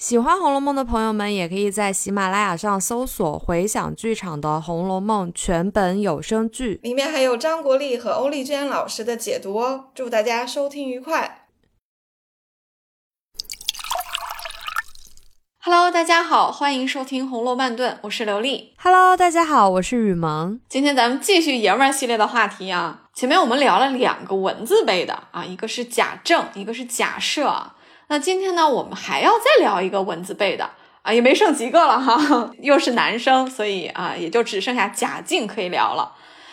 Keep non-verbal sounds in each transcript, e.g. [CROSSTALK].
喜欢《红楼梦》的朋友们，也可以在喜马拉雅上搜索“回响剧场”的《红楼梦》全本有声剧，里面还有张国立和欧丽娟老师的解读哦。祝大家收听愉快！Hello，大家好，欢迎收听《红楼慢炖》，我是刘丽。Hello，大家好，我是雨萌。今天咱们继续爷们儿系列的话题啊。前面我们聊了两个文字辈的啊，一个是贾政，一个是贾赦。那今天呢，我们还要再聊一个文字辈的啊，也没剩几个了哈，又是男生，所以啊，也就只剩下贾静可以聊了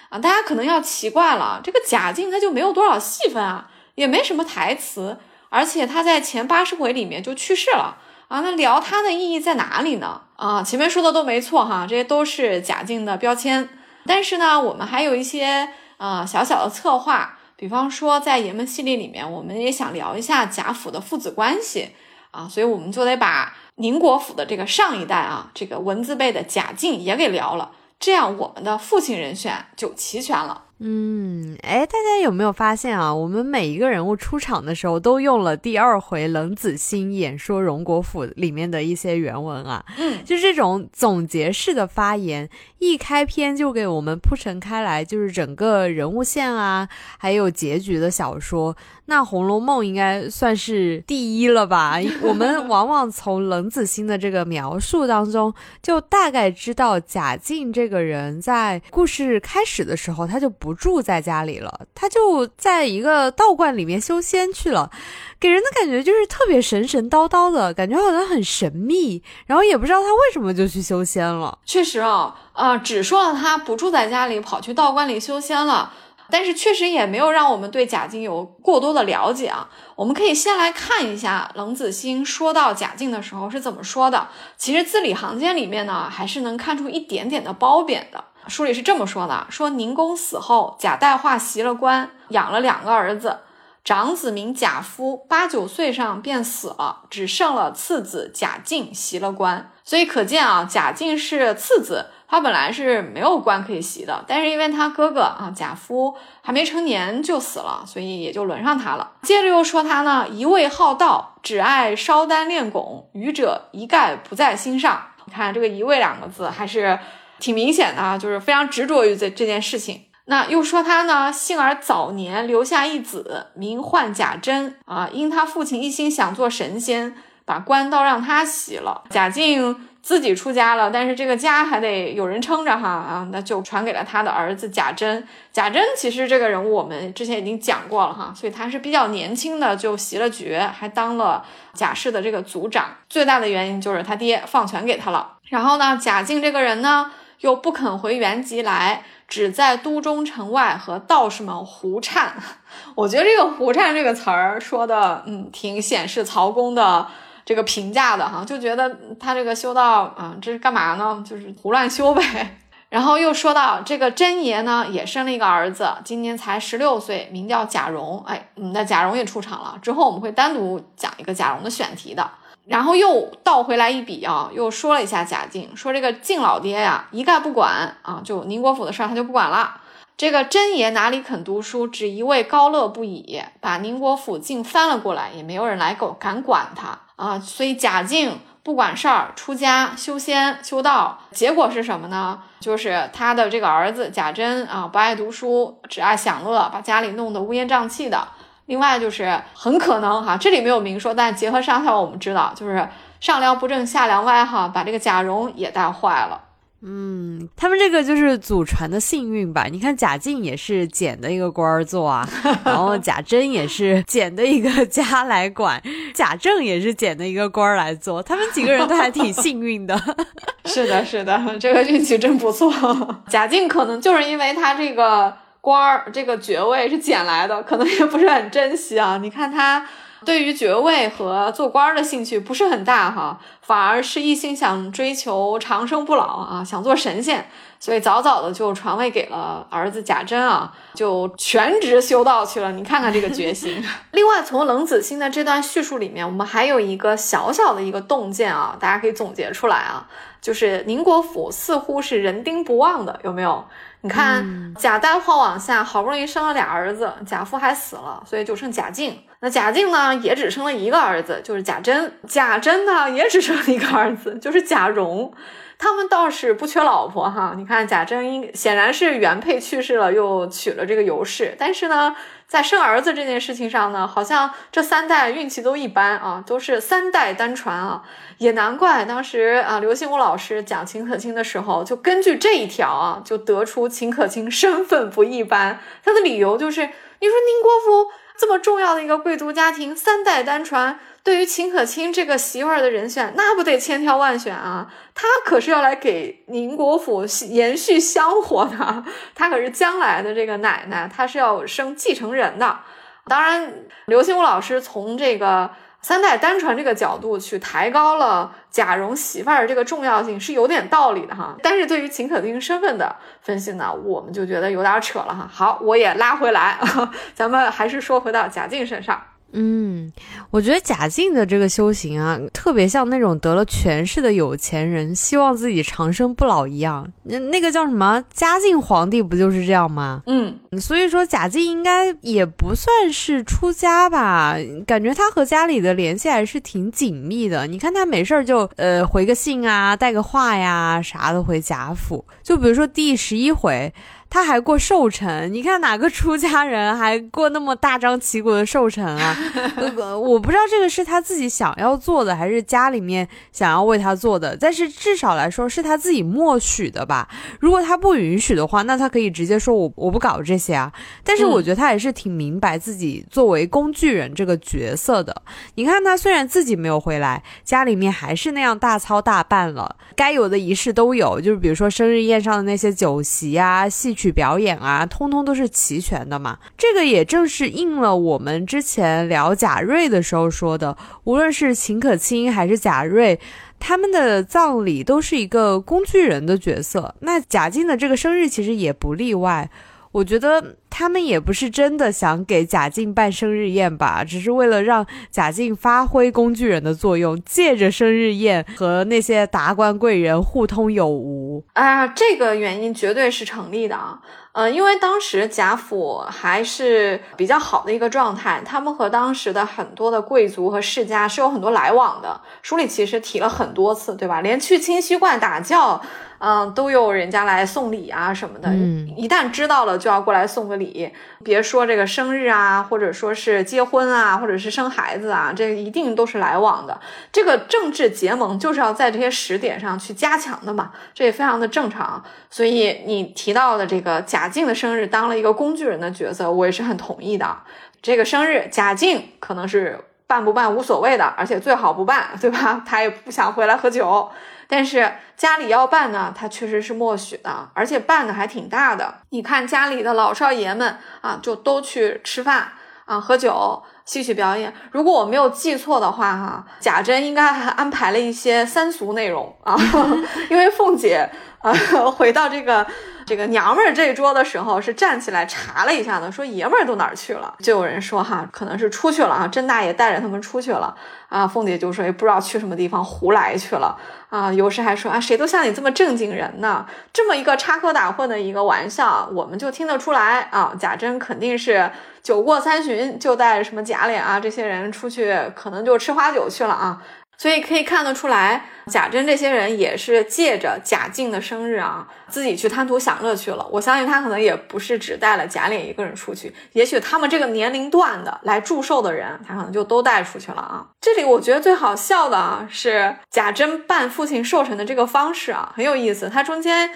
啊。大家可能要奇怪了，这个贾静他就没有多少戏份啊，也没什么台词，而且他在前八十回里面就去世了啊。那聊他的意义在哪里呢？啊，前面说的都没错哈，这些都是贾静的标签。但是呢，我们还有一些啊小小的策划。比方说，在爷们系列里面，我们也想聊一下贾府的父子关系啊，所以我们就得把宁国府的这个上一代啊，这个文字辈的贾敬也给聊了，这样我们的父亲人选就齐全了。嗯，哎，大家有没有发现啊？我们每一个人物出场的时候，都用了第二回冷子兴演说荣国府里面的一些原文啊。嗯，就这种总结式的发言，一开篇就给我们铺陈开来，就是整个人物线啊，还有结局的小说。那《红楼梦》应该算是第一了吧？[LAUGHS] [LAUGHS] 我们往往从冷子兴的这个描述当中，就大概知道贾静这个人在故事开始的时候，他就不不住在家里了，他就在一个道观里面修仙去了，给人的感觉就是特别神神叨叨的感觉，好像很神秘，然后也不知道他为什么就去修仙了。确实啊，啊，只说了他不住在家里，跑去道观里修仙了。但是确实也没有让我们对贾静有过多的了解啊。我们可以先来看一下冷子兴说到贾静的时候是怎么说的。其实字里行间里面呢，还是能看出一点点的褒贬的。书里是这么说的：说宁公死后，贾代化袭了官，养了两个儿子，长子名贾夫，八九岁上便死了，只剩了次子贾静袭了官。所以可见啊，贾静是次子。他本来是没有官可以袭的，但是因为他哥哥啊贾夫还没成年就死了，所以也就轮上他了。接着又说他呢，一味好道，只爱烧丹练拱，愚者一概不在心上。你看这个“一味”两个字还是挺明显的啊，就是非常执着于这这件事情。那又说他呢，幸而早年留下一子，名唤贾珍啊，因他父亲一心想做神仙，把官倒让他袭了。贾静。自己出家了，但是这个家还得有人撑着哈啊，那就传给了他的儿子贾珍。贾珍其实这个人物我们之前已经讲过了哈，所以他是比较年轻的就袭了爵，还当了贾氏的这个族长。最大的原因就是他爹放权给他了。然后呢，贾静这个人呢又不肯回原籍来，只在都中城外和道士们胡颤。[LAUGHS] 我觉得这个胡颤这个词儿说的，嗯，挺显示曹公的。这个评价的哈，就觉得他这个修道啊，这是干嘛呢？就是胡乱修呗。[LAUGHS] 然后又说到这个真爷呢，也生了一个儿子，今年才十六岁，名叫贾蓉。哎，那贾蓉也出场了。之后我们会单独讲一个贾蓉的选题的。然后又倒回来一笔啊，又说了一下贾静，说这个静老爹呀，一概不管啊，就宁国府的事儿他就不管了。这个真爷哪里肯读书，只一味高乐不已，把宁国府竟翻了过来，也没有人来够敢管他。啊，所以贾静不管事儿，出家修仙修道，结果是什么呢？就是他的这个儿子贾珍啊，不爱读书，只爱享乐，把家里弄得乌烟瘴气的。另外就是很可能哈，这里没有明说，但结合上下我们知道，就是上梁不正下梁歪哈，把这个贾蓉也带坏了。嗯，他们这个就是祖传的幸运吧？你看贾静也是捡的一个官儿做啊，[LAUGHS] 然后贾珍也是捡的一个家来管，贾政也是捡的一个官儿来做，他们几个人都还挺幸运的。[LAUGHS] 是的，是的，这个运气真不错。[LAUGHS] 贾静可能就是因为他这个官儿、这个爵位是捡来的，可能也不是很珍惜啊。你看他。对于爵位和做官的兴趣不是很大哈，反而是一心想追求长生不老啊，想做神仙，所以早早的就传位给了儿子贾珍啊，就全职修道去了。你看看这个决心。[LAUGHS] 另外，从冷子兴的这段叙述里面，我们还有一个小小的一个洞见啊，大家可以总结出来啊，就是宁国府似乎是人丁不旺的，有没有？你看贾代化往下，好不容易生了俩儿子，贾父还死了，所以就剩贾静。那贾静呢，也只生了一个儿子，就是贾珍。贾珍呢，也只生了一个儿子，就是贾蓉。他们倒是不缺老婆哈。你看贾珍应显然是原配去世了，又娶了这个尤氏。但是呢，在生儿子这件事情上呢，好像这三代运气都一般啊，都是三代单传啊。也难怪当时啊，刘心武老师讲秦可卿的时候，就根据这一条啊，就得出秦可卿身份不一般。他的理由就是，你说宁国府。这么重要的一个贵族家庭，三代单传，对于秦可卿这个媳妇儿的人选，那不得千挑万选啊！她可是要来给宁国府延续香火的，[LAUGHS] 她可是将来的这个奶奶，她是要生继承人的。当然，刘心武老师从这个。三代单传这个角度去抬高了贾蓉媳妇儿这个重要性是有点道理的哈，但是对于秦可卿身份的分析呢，我们就觉得有点扯了哈。好，我也拉回来，[LAUGHS] 咱们还是说回到贾静身上。嗯，我觉得贾静的这个修行啊，特别像那种得了权势的有钱人，希望自己长生不老一样。那那个叫什么嘉靖皇帝不就是这样吗？嗯，所以说贾静应该也不算是出家吧，感觉他和家里的联系还是挺紧密的。你看他没事儿就呃回个信啊，带个话呀啥的回贾府。就比如说第十一回。他还过寿辰，你看哪个出家人还过那么大张旗鼓的寿辰啊？[LAUGHS] 我不知道这个是他自己想要做的，还是家里面想要为他做的。但是至少来说是他自己默许的吧。如果他不允许的话，那他可以直接说我我不搞这些啊。但是我觉得他也是挺明白自己作为工具人这个角色的。你看他虽然自己没有回来，家里面还是那样大操大办了，该有的仪式都有，就是比如说生日宴上的那些酒席啊、戏。曲表演啊，通通都是齐全的嘛。这个也正是应了我们之前聊贾瑞的时候说的，无论是秦可卿还是贾瑞，他们的葬礼都是一个工具人的角色。那贾静的这个生日其实也不例外。我觉得他们也不是真的想给贾静办生日宴吧，只是为了让贾静发挥工具人的作用，借着生日宴和那些达官贵人互通有无。啊，这个原因绝对是成立的啊。呃，因为当时贾府还是比较好的一个状态，他们和当时的很多的贵族和世家是有很多来往的。书里其实提了很多次，对吧？连去清溪观打醮。嗯，都有人家来送礼啊什么的，一旦知道了就要过来送个礼。别说这个生日啊，或者说是结婚啊，或者是生孩子啊，这一定都是来往的。这个政治结盟就是要在这些时点上去加强的嘛，这也非常的正常。所以你提到的这个贾静的生日当了一个工具人的角色，我也是很同意的。这个生日贾静可能是办不办无所谓的，而且最好不办，对吧？[LAUGHS] 他也不想回来喝酒。但是家里要办呢，他确实是默许的，而且办的还挺大的。你看家里的老少爷们啊，就都去吃饭啊、喝酒、戏曲表演。如果我没有记错的话，哈，贾珍应该还安排了一些三俗内容啊，[LAUGHS] 因为凤姐啊回到这个。这个娘们儿这一桌的时候是站起来查了一下的，说爷们儿都哪儿去了？就有人说哈，可能是出去了啊，甄大爷带着他们出去了啊。凤姐就说也不知道去什么地方，胡来去了啊。有时还说啊，谁都像你这么正经人呢？这么一个插科打诨的一个玩笑，我们就听得出来啊。贾珍肯定是酒过三巡，就带什么贾琏啊这些人出去，可能就吃花酒去了啊。所以可以看得出来，贾珍这些人也是借着贾静的生日啊，自己去贪图享乐去了。我相信他可能也不是只带了贾琏一个人出去，也许他们这个年龄段的来祝寿的人，他可能就都带出去了啊。这里我觉得最好笑的啊，是贾珍办父亲寿辰的这个方式啊，很有意思。他中间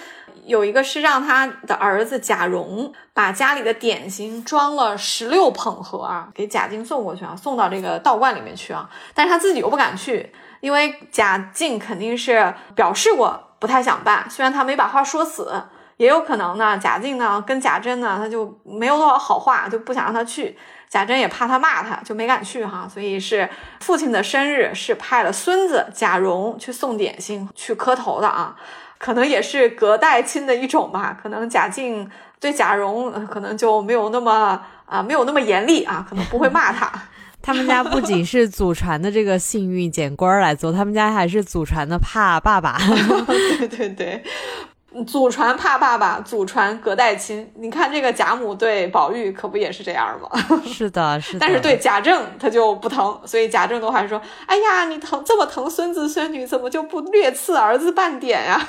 有一个是让他的儿子贾蓉把家里的点心装了十六捧盒啊，给贾静送过去啊，送到这个道观里面去啊，但是他自己又不敢去。因为贾静肯定是表示过不太想办，虽然他没把话说死，也有可能呢。贾静呢跟贾珍呢，他就没有多少好话，就不想让他去。贾珍也怕他骂他，就没敢去哈。所以是父亲的生日是派了孙子贾蓉去送点心、去磕头的啊，可能也是隔代亲的一种吧。可能贾静对贾蓉可能就没有那么啊，没有那么严厉啊，可能不会骂他。[LAUGHS] 他们家不仅是祖传的这个幸运捡官来做，他们家还是祖传的怕爸爸。对 [LAUGHS] 对对，祖传怕爸爸，祖传隔代亲。你看这个贾母对宝玉可不也是这样吗？[LAUGHS] 是的，是的。但是对贾政他就不疼，所以贾政都还说：“哎呀，你疼这么疼孙子孙女，怎么就不略赐儿子半点呀？”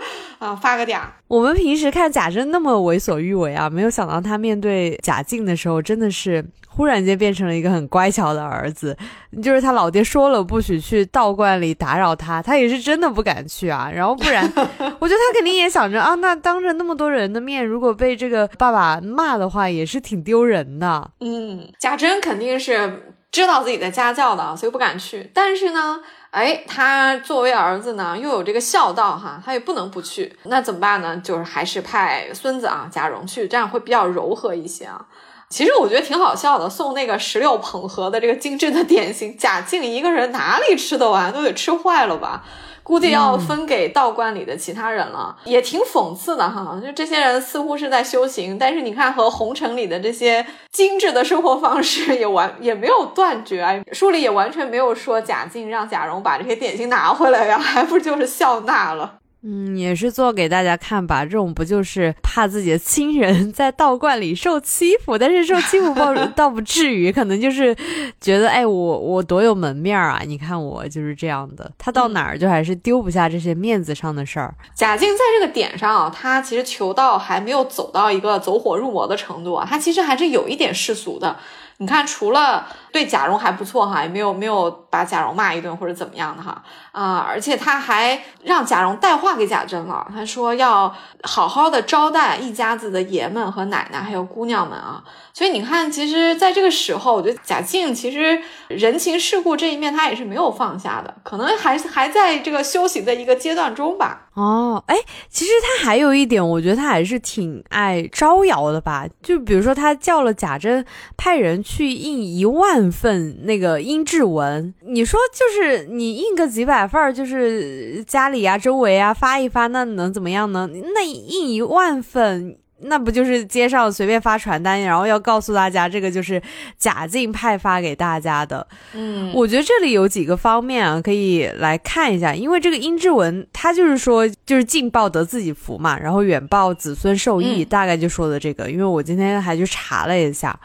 [LAUGHS] 啊，发个嗲。我们平时看贾政那么为所欲为啊，没有想到他面对贾静的时候，真的是。忽然间变成了一个很乖巧的儿子，就是他老爹说了不许去道观里打扰他，他也是真的不敢去啊。然后不然，[LAUGHS] 我觉得他肯定也想着啊，那当着那么多人的面，如果被这个爸爸骂的话，也是挺丢人的。嗯，贾珍肯定是知道自己的家教的，所以不敢去。但是呢，哎，他作为儿子呢，又有这个孝道哈，他也不能不去。那怎么办呢？就是还是派孙子啊贾蓉去，这样会比较柔和一些啊。其实我觉得挺好笑的，送那个石榴捧盒的这个精致的点心，贾静一个人哪里吃得完，都得吃坏了吧？估计要分给道观里的其他人了，也挺讽刺的哈。就这些人似乎是在修行，但是你看和红尘里的这些精致的生活方式也完 [LAUGHS] 也没有断绝，书里也完全没有说贾静让贾蓉把这些点心拿回来呀，还不就是笑纳了。嗯，也是做给大家看吧。这种不就是怕自己的亲人 [LAUGHS] 在道观里受欺负，但是受欺负倒 [LAUGHS] 倒不至于，可能就是觉得，哎，我我多有门面啊！你看我就是这样的。他到哪儿就还是丢不下这些面子上的事儿。贾静在这个点上啊，他其实求道还没有走到一个走火入魔的程度啊，他其实还是有一点世俗的。你看，除了对贾蓉还不错哈，也没有没有把贾蓉骂一顿或者怎么样的哈啊，而且他还让贾蓉带话给贾珍了，他说要好好的招待一家子的爷们和奶奶还有姑娘们啊。所以你看，其实在这个时候，我觉得贾静其实人情世故这一面他也是没有放下的，可能还还在这个修行的一个阶段中吧。哦，哎，其实他还有一点，我觉得他还是挺爱招摇的吧。就比如说，他叫了贾珍派人去印一万份那个音质文，你说就是你印个几百份，就是家里啊、周围啊发一发，那能怎么样呢？那印一万份。那不就是街上随便发传单，然后要告诉大家这个就是贾静派发给大家的。嗯，我觉得这里有几个方面啊，可以来看一下。因为这个音质文，它就是说就是近报得自己福嘛，然后远报子孙受益，大概就说的这个。因为我今天还去查了一下，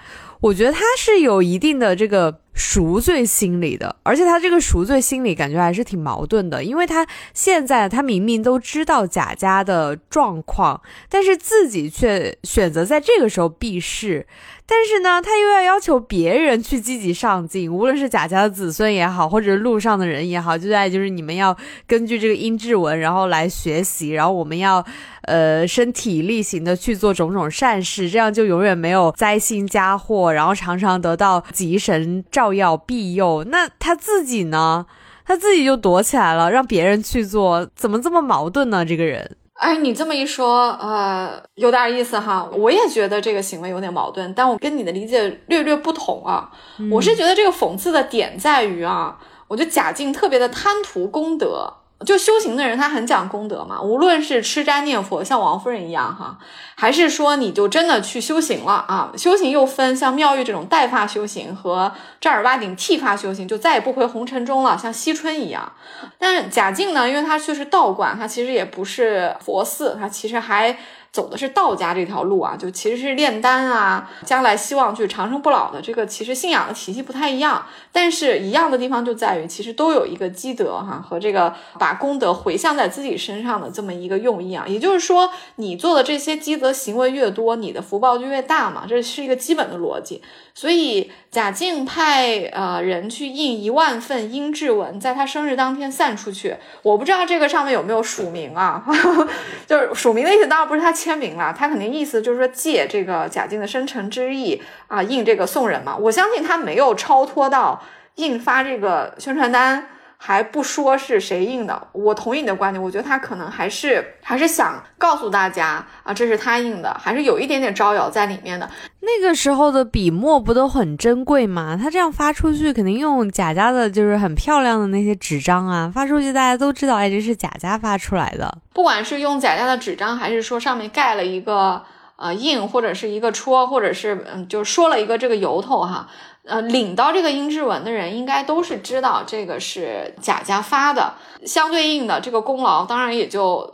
我觉得他是有一定的这个。赎罪心理的，而且他这个赎罪心理感觉还是挺矛盾的，因为他现在他明明都知道贾家的状况，但是自己却选择在这个时候避世。但是呢，他又要要求别人去积极上进，无论是贾家的子孙也好，或者路上的人也好，就在就是你们要根据这个阴质文，然后来学习，然后我们要呃身体力行的去做种种善事，这样就永远没有灾星加祸，然后常常得到吉神照耀庇佑。那他自己呢？他自己就躲起来了，让别人去做，怎么这么矛盾呢？这个人。哎，你这么一说，呃，有点意思哈。我也觉得这个行为有点矛盾，但我跟你的理解略略不同啊。我是觉得这个讽刺的点在于啊，我觉得贾静特别的贪图功德。就修行的人，他很讲功德嘛。无论是吃斋念佛，像王夫人一样哈，还是说你就真的去修行了啊？修行又分像妙玉这种带发修行和正儿八经剃发修行，就再也不回红尘中了，像惜春一样。但贾静呢，因为他却是道观，他其实也不是佛寺，他其实还。走的是道家这条路啊，就其实是炼丹啊，将来希望去长生不老的这个，其实信仰的体系不太一样，但是一样的地方就在于，其实都有一个积德哈和这个把功德回向在自己身上的这么一个用意啊。也就是说，你做的这些积德行为越多，你的福报就越大嘛，这是一个基本的逻辑。所以贾静派呃人去印一万份阴质文，在他生日当天散出去。我不知道这个上面有没有署名啊？[LAUGHS] 就是署名的意思，当然不是他签名了，他肯定意思就是说借这个贾静的深沉之意啊，印这个送人嘛。我相信他没有超脱到印发这个宣传单。还不说是谁印的，我同意你的观点。我觉得他可能还是还是想告诉大家啊，这是他印的，还是有一点点招摇在里面的。那个时候的笔墨不都很珍贵吗？他这样发出去，肯定用贾家的，就是很漂亮的那些纸张啊，发出去大家都知道，哎，这是贾家发出来的。不管是用贾家的纸张，还是说上面盖了一个呃印，或者是一个戳，或者是嗯，就说了一个这个由头哈。呃，领到这个阴质文的人，应该都是知道这个是贾家发的，相对应的这个功劳，当然也就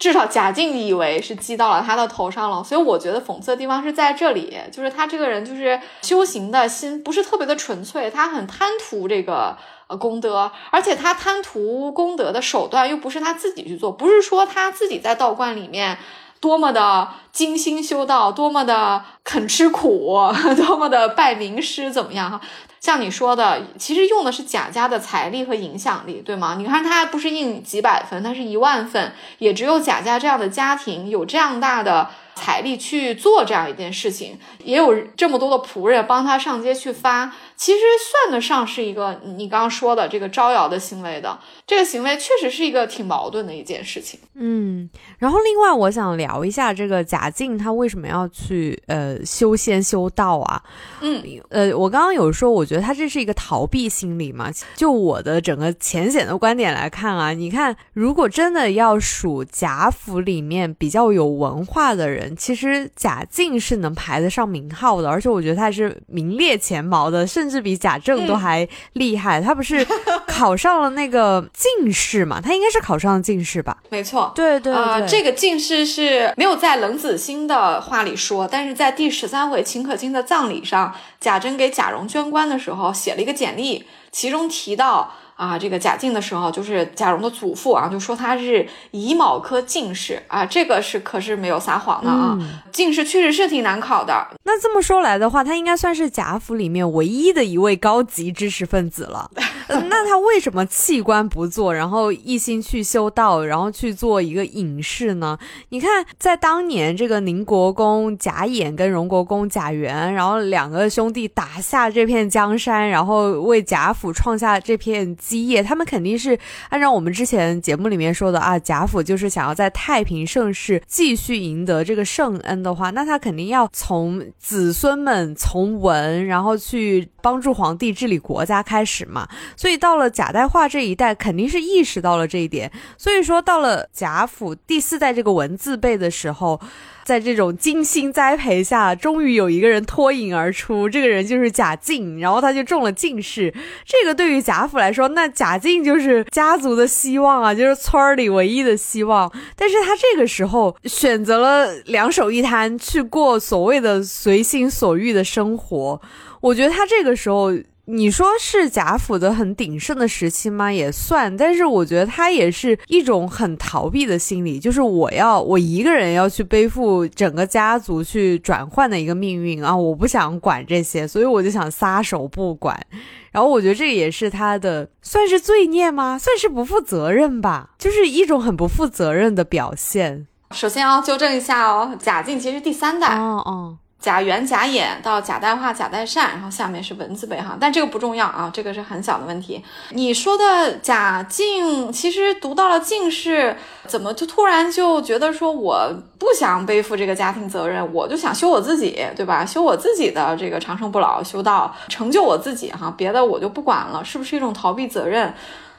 至少贾静以为是记到了他的头上了，所以我觉得讽刺的地方是在这里，就是他这个人就是修行的心不是特别的纯粹，他很贪图这个呃功德，而且他贪图功德的手段又不是他自己去做，不是说他自己在道观里面多么的精心修道，多么的肯吃苦，[LAUGHS] 多么的拜名师怎么样哈。像你说的，其实用的是贾家的财力和影响力，对吗？你看他不是印几百份，他是一万份，也只有贾家这样的家庭有这样大的财力去做这样一件事情，也有这么多的仆人帮他上街去发。其实算得上是一个你刚刚说的这个招摇的行为的，这个行为确实是一个挺矛盾的一件事情。嗯，然后另外我想聊一下这个贾静他为什么要去呃修仙修道啊？嗯，呃，我刚刚有说，我觉得他这是一个逃避心理嘛。就我的整个浅显的观点来看啊，你看，如果真的要数贾府里面比较有文化的人，其实贾静是能排得上名号的，而且我觉得他是名列前茅的，甚。至比贾政都还厉害，他不是 [LAUGHS] 考上了那个进士嘛？他应该是考上了进士吧？没错，对对对，这个进士是没有在冷子兴的话里说，但是在第十三回秦可卿的葬礼上，贾珍给贾蓉捐官的时候写了一个简历，其中提到。啊，这个贾静的时候，就是贾蓉的祖父啊，就说他是乙卯科进士啊，这个是可是没有撒谎的啊。进士确实是挺难考的。那这么说来的话，他应该算是贾府里面唯一的一位高级知识分子了。[LAUGHS] 那他为什么弃官不做，然后一心去修道，然后去做一个隐士呢？你看，在当年这个宁国公贾演跟荣国公贾元，然后两个兄弟打下这片江山，然后为贾府创下这片。基业，他们肯定是按照我们之前节目里面说的啊，贾府就是想要在太平盛世继续赢得这个圣恩的话，那他肯定要从子孙们从文，然后去帮助皇帝治理国家开始嘛。所以到了贾代化这一代，肯定是意识到了这一点。所以说到了贾府第四代这个文字辈的时候。在这种精心栽培下，终于有一个人脱颖而出，这个人就是贾静，然后他就中了进士。这个对于贾府来说，那贾静就是家族的希望啊，就是村儿里唯一的希望。但是他这个时候选择了两手一摊，去过所谓的随心所欲的生活。我觉得他这个时候。你说是贾府的很鼎盛的时期吗？也算，但是我觉得他也是一种很逃避的心理，就是我要我一个人要去背负整个家族去转换的一个命运啊！我不想管这些，所以我就想撒手不管。然后我觉得这也是他的算是罪孽吗？算是不负责任吧，就是一种很不负责任的表现。首先要纠正一下哦，贾静其实第三代。哦哦。贾元、假眼到贾代化、贾代善，然后下面是文字辈哈，但这个不重要啊，这个是很小的问题。你说的贾静，其实读到了进士，怎么就突然就觉得说我不想背负这个家庭责任，我就想修我自己，对吧？修我自己的这个长生不老，修道成就我自己哈，别的我就不管了，是不是一种逃避责任？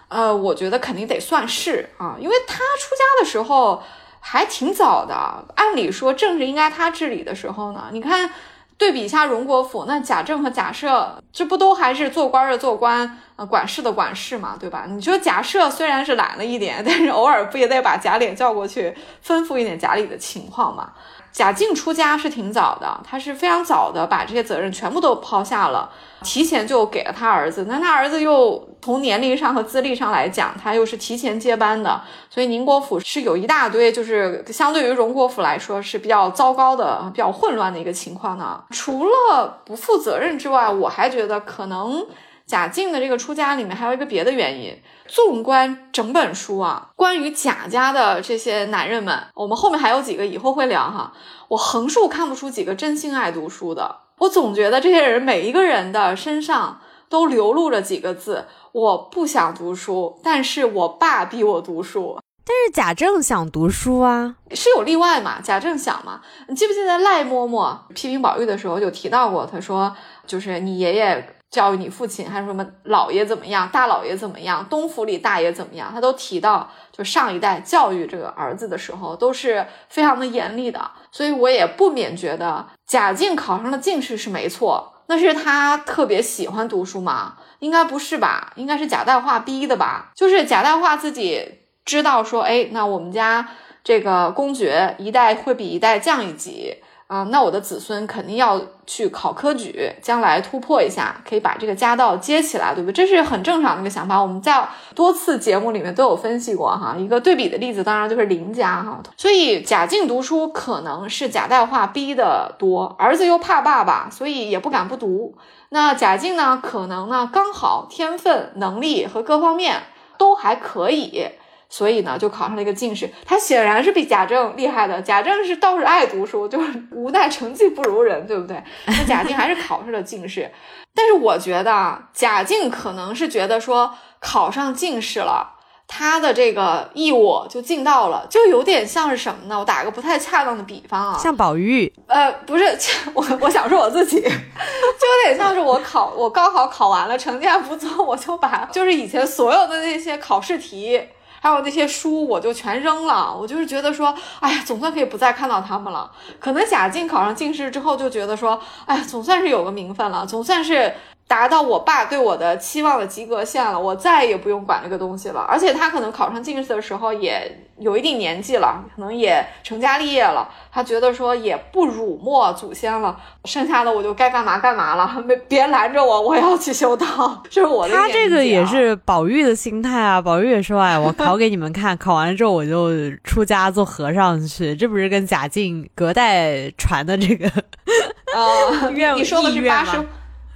呃，我觉得肯定得算是啊，因为他出家的时候。还挺早的，按理说正是应该他治理的时候呢。你看，对比一下荣国府，那贾政和贾赦，这不都还是做官的做官，啊，管事的管事嘛，对吧？你说贾赦虽然是懒了一点，[LAUGHS] 但是偶尔不也得把贾琏叫过去，吩咐一点贾里的情况嘛？贾静出家是挺早的，他是非常早的把这些责任全部都抛下了，提前就给了他儿子。那他儿子又从年龄上和资历上来讲，他又是提前接班的，所以宁国府是有一大堆，就是相对于荣国府来说是比较糟糕的、比较混乱的一个情况呢。除了不负责任之外，我还觉得可能。贾静的这个出家里面还有一个别的原因。纵观整本书啊，关于贾家的这些男人们，我们后面还有几个以后会聊哈。我横竖看不出几个真心爱读书的。我总觉得这些人每一个人的身上都流露着几个字：我不想读书，但是我爸逼我读书。但是贾政想读书啊，是有例外嘛？贾政想嘛？你记不记得赖嬷嬷批评宝玉的时候就提到过？他说，就是你爷爷。教育你父亲还是什么老爷怎么样，大老爷怎么样，东府里大爷怎么样，他都提到，就上一代教育这个儿子的时候都是非常的严厉的，所以我也不免觉得贾静考上了进士是没错，那是他特别喜欢读书吗？应该不是吧，应该是贾代化逼的吧，就是贾代化自己知道说，哎，那我们家。这个公爵一代会比一代降一级。啊，那我的子孙肯定要去考科举，将来突破一下，可以把这个家道接起来，对不对？这是很正常的一个想法。我们在多次节目里面都有分析过哈，一个对比的例子当然就是林家哈。所以贾静读书可能是贾代化逼的多，儿子又怕爸爸，所以也不敢不读。那贾静呢，可能呢刚好天分、能力和各方面都还可以。所以呢，就考上了一个进士。他显然是比贾政厉害的。贾政是倒是爱读书，就是 [LAUGHS] 无奈成绩不如人，对不对？那贾敬还是考上了进士。但是我觉得啊贾敬可能是觉得说考上进士了，他的这个义务就尽到了，就有点像是什么呢？我打个不太恰当的比方啊，像宝玉。呃，不是，[LAUGHS] 我我想说我自己，[LAUGHS] 就有点像是我考我高考考完了，成绩还不错，我就把就是以前所有的那些考试题。还有那些书，我就全扔了。我就是觉得说，哎呀，总算可以不再看到他们了。可能贾静考上进士之后，就觉得说，哎呀，总算是有个名分了，总算是。达到我爸对我的期望的及格线了，我再也不用管这个东西了。而且他可能考上进士的时候也有一定年纪了，可能也成家立业了。他觉得说也不辱没祖先了，剩下的我就该干嘛干嘛了，没别拦着我，我要去修道。这是我的。他这个也是宝玉的心态啊。宝玉也说：“哎，我考给你们看，考完了之后我就出家做和尚去。”这不是跟贾静隔代传的这个 [LAUGHS] 呃愿你说的是八十。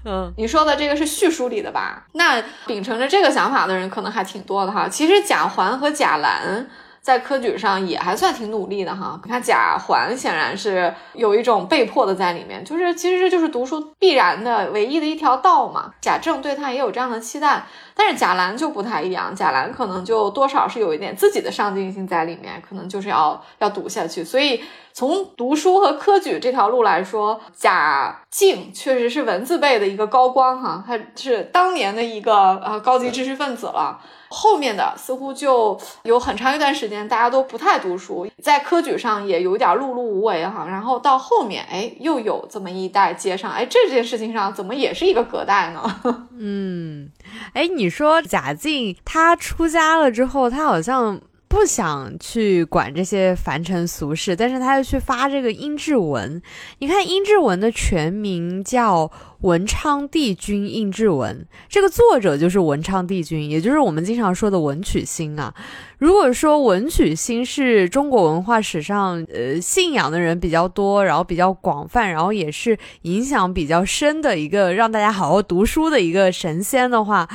嗯，你说的这个是叙书里的吧？那秉承着这个想法的人可能还挺多的哈。其实贾环和贾兰。在科举上也还算挺努力的哈，你看贾环显然是有一种被迫的在里面，就是其实这就是读书必然的唯一的一条道嘛。贾政对他也有这样的期待，但是贾兰就不太一样，贾兰可能就多少是有一点自己的上进心在里面，可能就是要要读下去。所以从读书和科举这条路来说，贾敬确实是文字辈的一个高光哈，他是当年的一个呃高级知识分子了。后面的似乎就有很长一段时间，大家都不太读书，在科举上也有点碌碌无为哈。然后到后面，哎，又有这么一代接上，哎，这件事情上怎么也是一个隔代呢？[LAUGHS] 嗯，哎，你说贾静他出家了之后，他好像。不想去管这些凡尘俗事，但是他又去发这个英志文。你看英志文的全名叫文昌帝君英志文，这个作者就是文昌帝君，也就是我们经常说的文曲星啊。如果说文曲星是中国文化史上呃信仰的人比较多，然后比较广泛，然后也是影响比较深的一个让大家好好读书的一个神仙的话。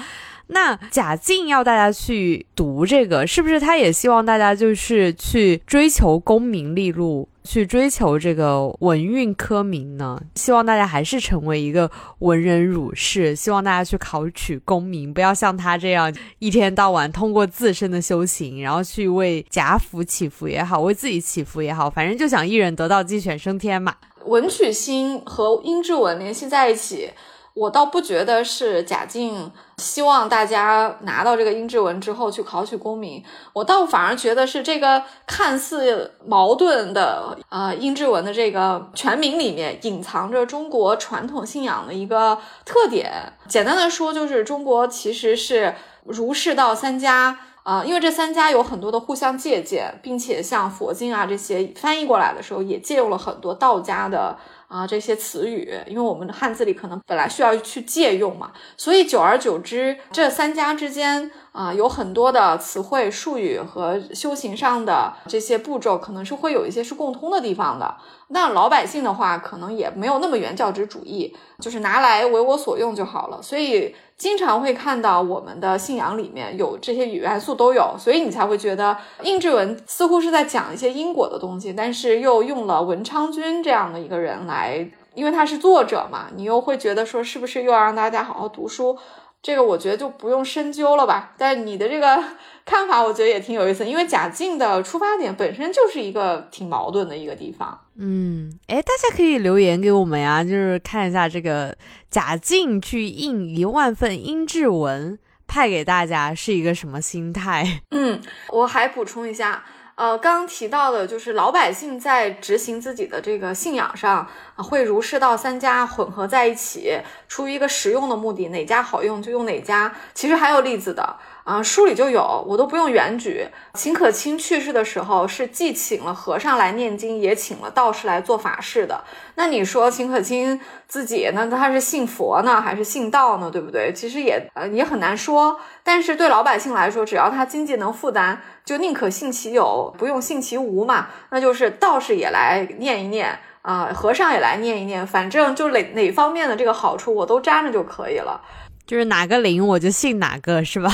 那贾静要大家去读这个，是不是他也希望大家就是去追求功名利禄，去追求这个文运科名呢？希望大家还是成为一个文人儒士，希望大家去考取功名，不要像他这样一天到晚通过自身的修行，然后去为贾府祈福也好，为自己祈福也好，反正就想一人得道鸡犬升天嘛。文曲星和殷志文联系在一起。我倒不觉得是贾静希望大家拿到这个英志文之后去考取功名，我倒反而觉得是这个看似矛盾的呃英志文的这个全名里面隐藏着中国传统信仰的一个特点。简单的说，就是中国其实是儒释道三家啊，因为这三家有很多的互相借鉴，并且像佛经啊这些翻译过来的时候，也借用了很多道家的。啊，这些词语，因为我们的汉字里可能本来需要去借用嘛，所以久而久之，这三家之间啊，有很多的词汇、术语和修行上的这些步骤，可能是会有一些是共通的地方的。那老百姓的话，可能也没有那么原教旨主义，就是拿来为我所用就好了。所以经常会看到我们的信仰里面有这些元素都有，所以你才会觉得应志文似乎是在讲一些因果的东西，但是又用了文昌君这样的一个人来，因为他是作者嘛，你又会觉得说是不是又要让大家好好读书？这个我觉得就不用深究了吧。但你的这个。看法我觉得也挺有意思，因为贾静的出发点本身就是一个挺矛盾的一个地方。嗯，哎，大家可以留言给我们呀，就是看一下这个贾静去印一万份英志文派给大家是一个什么心态。[LAUGHS] 嗯，我还补充一下。呃，刚刚提到的就是老百姓在执行自己的这个信仰上，会儒释道三家混合在一起，出于一个实用的目的，哪家好用就用哪家。其实还有例子的啊，书里就有，我都不用原举。秦可卿去世的时候，是既请了和尚来念经，也请了道士来做法事的。那你说秦可卿自己呢？他是信佛呢，还是信道呢？对不对？其实也呃也很难说。但是对老百姓来说，只要他经济能负担，就宁可信其有，不用信其无嘛。那就是道士也来念一念啊，和尚也来念一念，反正就哪哪方面的这个好处我都沾着就可以了。就是哪个灵我就信哪个，是吧？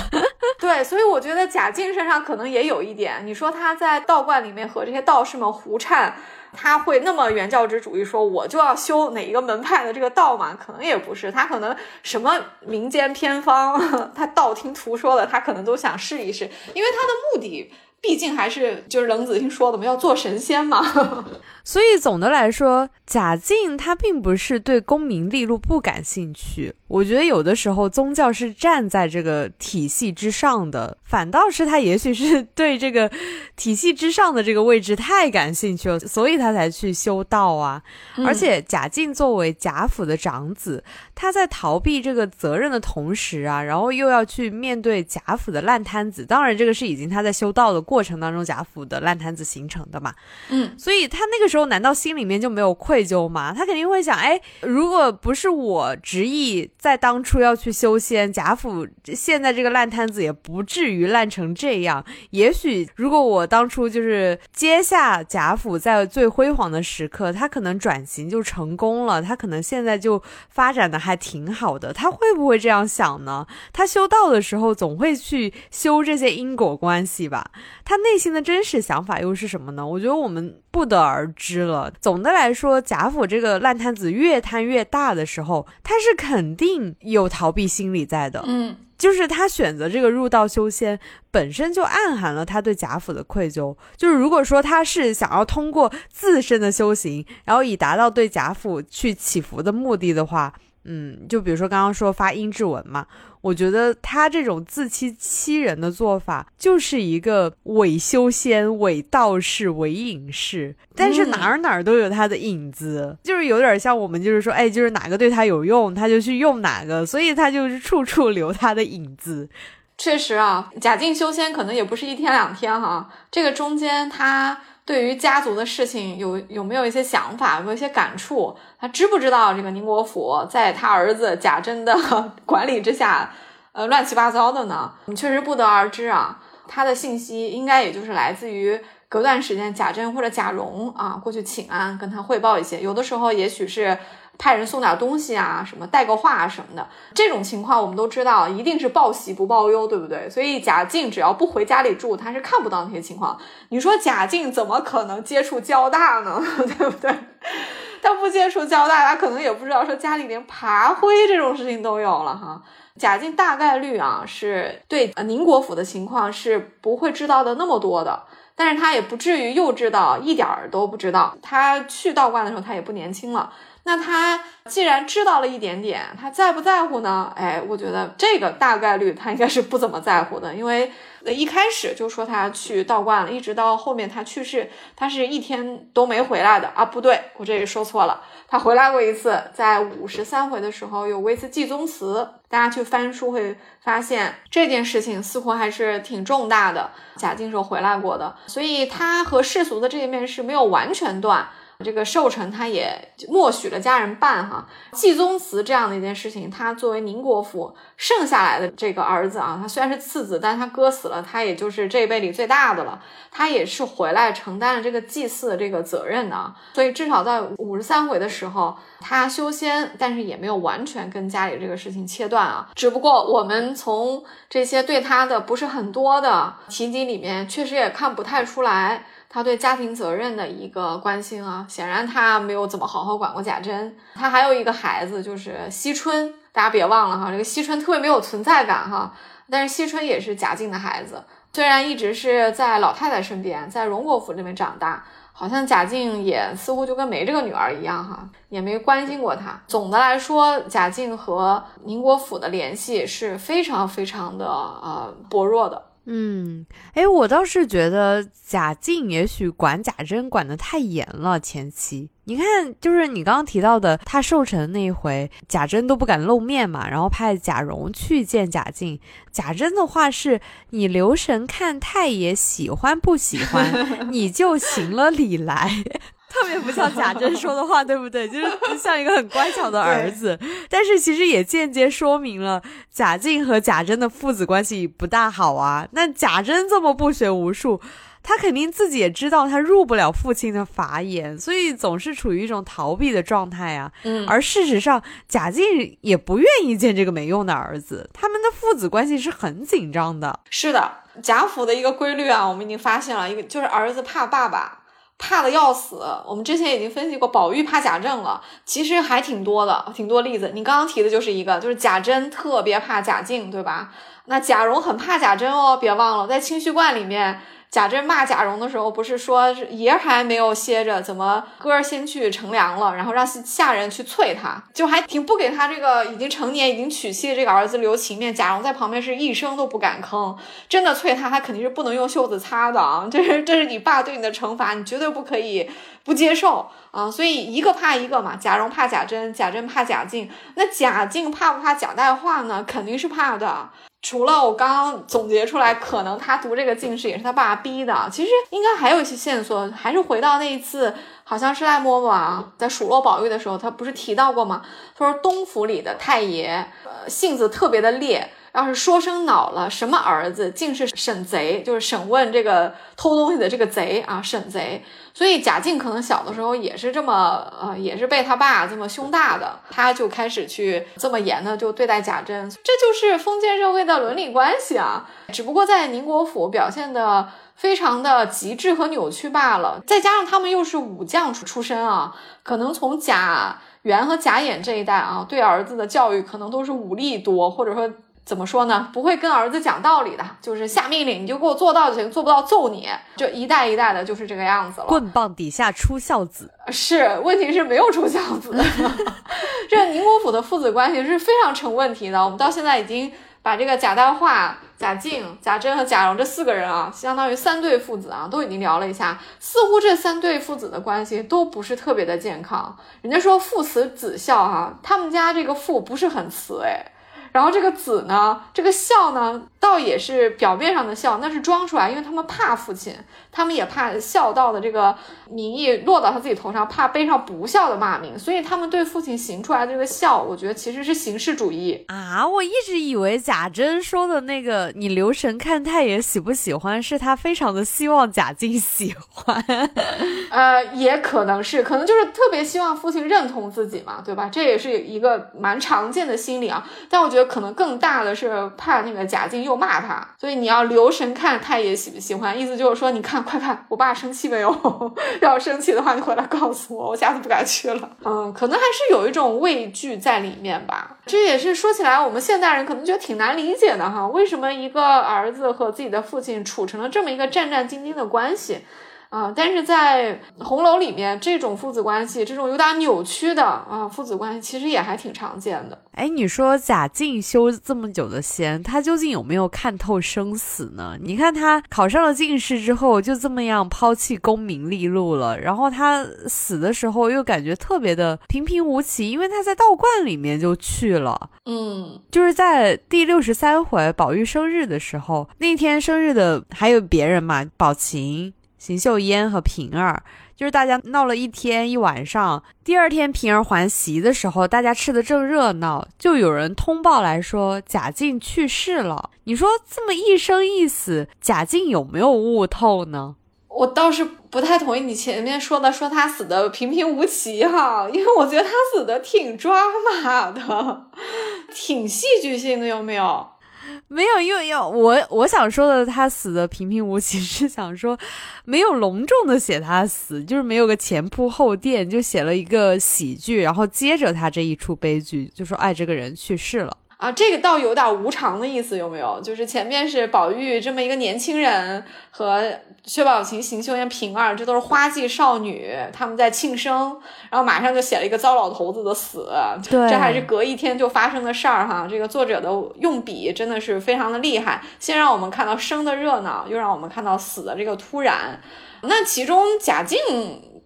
[LAUGHS] 对，所以我觉得贾静身上可能也有一点。你说他在道观里面和这些道士们胡缠，他会那么原教旨主义，说我就要修哪一个门派的这个道吗？可能也不是，他可能什么民间偏方，[LAUGHS] 他道听途说的，他可能都想试一试，因为他的目的。毕竟还是就是冷子兴说的嘛，要做神仙嘛。[LAUGHS] 所以总的来说，贾静他并不是对功名利禄不感兴趣。我觉得有的时候宗教是站在这个体系之上的，反倒是他也许是对这个体系之上的这个位置太感兴趣了，所以他才去修道啊。而且贾静作为贾府的长子，他在逃避这个责任的同时啊，然后又要去面对贾府的烂摊子。当然，这个是已经他在修道的过。过程当中，贾府的烂摊子形成的嘛，嗯，所以他那个时候难道心里面就没有愧疚吗？他肯定会想，哎，如果不是我执意在当初要去修仙，贾府现在这个烂摊子也不至于烂成这样。也许如果我当初就是接下贾府在最辉煌的时刻，他可能转型就成功了，他可能现在就发展的还挺好的。他会不会这样想呢？他修道的时候总会去修这些因果关系吧。他内心的真实想法又是什么呢？我觉得我们不得而知了。总的来说，贾府这个烂摊子越摊越大的时候，他是肯定有逃避心理在的。嗯，就是他选择这个入道修仙，本身就暗含了他对贾府的愧疚。就是如果说他是想要通过自身的修行，然后以达到对贾府去祈福的目的的话，嗯，就比如说刚刚说发音质文嘛。我觉得他这种自欺欺人的做法，就是一个伪修仙、伪道士、伪隐士，但是哪儿哪儿都有他的影子，就是有点像我们，就是说，哎，就是哪个对他有用，他就去用哪个，所以他就是处处留他的影子。确实啊，假定修仙可能也不是一天两天哈，这个中间他。对于家族的事情有有没有一些想法，有没有一些感触？他知不知道这个宁国府在他儿子贾珍的 [LAUGHS] 管理之下，呃，乱七八糟的呢？你确实不得而知啊。他的信息应该也就是来自于隔段时间贾珍或者贾蓉啊过去请安，跟他汇报一些。有的时候也许是。派人送点东西啊，什么带个话什么的，这种情况我们都知道，一定是报喜不报忧，对不对？所以贾静只要不回家里住，他是看不到那些情况。你说贾静怎么可能接触交大呢？[LAUGHS] 对不对？他不接触交大，他可能也不知道说家里连爬灰这种事情都有了哈。贾静大概率啊是对宁国府的情况是不会知道的那么多的，但是他也不至于又知道一点儿都不知道。他去道观的时候，他也不年轻了。那他既然知道了一点点，他在不在乎呢？哎，我觉得这个大概率他应该是不怎么在乎的，因为一开始就说他去道观了，一直到后面他去世，他是一天都没回来的啊！不对，我这里说错了，他回来过一次，在五十三回的时候有一次祭宗祠，大家去翻书会发现这件事情似乎还是挺重大的。贾静时候回来过的，所以他和世俗的这一面是没有完全断。这个寿辰他也默许了家人办哈。祭宗祠这样的一件事情，他作为宁国府剩下来的这个儿子啊，他虽然是次子，但他哥死了，他也就是这一辈里最大的了，他也是回来承担了这个祭祀的这个责任的，所以至少在五十三回的时候，他修仙，但是也没有完全跟家里这个事情切断啊，只不过我们从这些对他的不是很多的提及里面，确实也看不太出来。他对家庭责任的一个关心啊，显然他没有怎么好好管过贾珍。他还有一个孩子，就是惜春，大家别忘了哈，这个惜春特别没有存在感哈。但是惜春也是贾静的孩子，虽然一直是在老太太身边，在荣国府这边长大，好像贾静也似乎就跟没这个女儿一样哈，也没关心过她。总的来说，贾静和宁国府的联系是非常非常的呃薄弱的。嗯，哎，我倒是觉得贾静也许管贾珍管得太严了。前期你看，就是你刚刚提到的，他寿辰那一回，贾珍都不敢露面嘛，然后派贾蓉去见贾静。贾珍的话是：你留神看太爷喜欢不喜欢，[LAUGHS] 你就行了礼来。特别不像贾珍说的话，对不对？[LAUGHS] 就是像一个很乖巧的儿子，但是其实也间接说明了贾静和贾珍的父子关系不大好啊。那贾珍这么不学无术，他肯定自己也知道他入不了父亲的法眼，所以总是处于一种逃避的状态啊。嗯，而事实上，贾静也不愿意见这个没用的儿子，他们的父子关系是很紧张的。是的，贾府的一个规律啊，我们已经发现了一个，就是儿子怕爸爸。怕的要死，我们之前已经分析过，宝玉怕贾政了，其实还挺多的，挺多例子。你刚刚提的就是一个，就是贾珍特别怕贾静，对吧？那贾蓉很怕贾珍哦，别忘了，在清虚观里面。贾珍骂贾蓉的时候，不是说爷还没有歇着，怎么哥儿先去乘凉了，然后让下人去催他，就还挺不给他这个已经成年、已经娶妻的这个儿子留情面。贾蓉在旁边是一声都不敢吭，真的催他，他肯定是不能用袖子擦的啊！这是这是你爸对你的惩罚，你绝对不可以不接受啊！所以一个怕一个嘛，贾蓉怕贾珍，贾珍怕贾静，那贾静怕不怕贾代化呢？肯定是怕的。除了我刚刚总结出来，可能他读这个进士也是他爸逼的。其实应该还有一些线索，还是回到那一次，好像是赖嬷嬷，在数落宝玉的时候，他不是提到过吗？他说东府里的太爷，呃，性子特别的烈。要是说声恼了，什么儿子竟是审贼，就是审问这个偷东西的这个贼啊，审贼。所以贾静可能小的时候也是这么，呃，也是被他爸这么凶大的，他就开始去这么严的就对待贾珍，这就是封建社会的伦理关系啊。只不过在宁国府表现的非常的极致和扭曲罢了。再加上他们又是武将出出身啊，可能从贾元和贾演这一代啊，对儿子的教育可能都是武力多，或者说。怎么说呢？不会跟儿子讲道理的，就是下命令，你就给我做到就行，做不到揍你。就一代一代的，就是这个样子了。棍棒底下出孝子，是问题是没有出孝子。[LAUGHS] 这宁国府的父子关系是非常成问题的。我们到现在已经把这个贾代化、贾静、贾珍和贾蓉这四个人啊，相当于三对父子啊，都已经聊了一下。似乎这三对父子的关系都不是特别的健康。人家说父慈子孝哈，他们家这个父不是很慈哎。然后这个子呢，这个孝呢，倒也是表面上的孝，那是装出来，因为他们怕父亲，他们也怕孝道的这个名义落到他自己头上，怕背上不孝的骂名，所以他们对父亲行出来的这个孝，我觉得其实是形式主义啊。我一直以为贾珍说的那个“你留神看太爷喜不喜欢”，是他非常的希望贾静喜欢，[LAUGHS] 呃，也可能是，可能就是特别希望父亲认同自己嘛，对吧？这也是一个蛮常见的心理啊。但我觉得。可能更大的是怕那个贾静又骂他，所以你要留神看太爷喜不喜欢。意思就是说，你看，快看，我爸生气没有？[LAUGHS] 要生气的话，你回来告诉我，我下次不敢去了。嗯，可能还是有一种畏惧在里面吧。这也是说起来，我们现代人可能觉得挺难理解的哈。为什么一个儿子和自己的父亲处成了这么一个战战兢兢的关系？啊，但是在红楼里面，这种父子关系，这种有点扭曲的啊父子关系，其实也还挺常见的。哎，你说贾静修这么久的仙，他究竟有没有看透生死呢？你看他考上了进士之后，就这么样抛弃功名利禄了，然后他死的时候又感觉特别的平平无奇，因为他在道观里面就去了。嗯，就是在第六十三回宝玉生日的时候，那天生日的还有别人嘛，宝琴。邢岫烟和平儿，就是大家闹了一天一晚上。第二天平儿还席的时候，大家吃的正热闹，就有人通报来说贾静去世了。你说这么一生一死，贾静有没有悟透呢？我倒是不太同意你前面说的，说他死的平平无奇哈，因为我觉得他死的挺抓马的，挺戏剧性的，有没有？[LAUGHS] 没有，因为要我我想说的，他死的平平无奇，[LAUGHS] 是想说没有隆重的写他死，就是没有个前铺后垫，就写了一个喜剧，然后接着他这一出悲剧，就说哎，这个人去世了。啊，这个倒有点无常的意思，有没有？就是前面是宝玉这么一个年轻人和薛宝琴邢岫烟、平儿，这都是花季少女，他们在庆生，然后马上就写了一个糟老头子的死，对，这还是隔一天就发生的事儿哈。这个作者的用笔真的是非常的厉害，先让我们看到生的热闹，又让我们看到死的这个突然。那其中贾静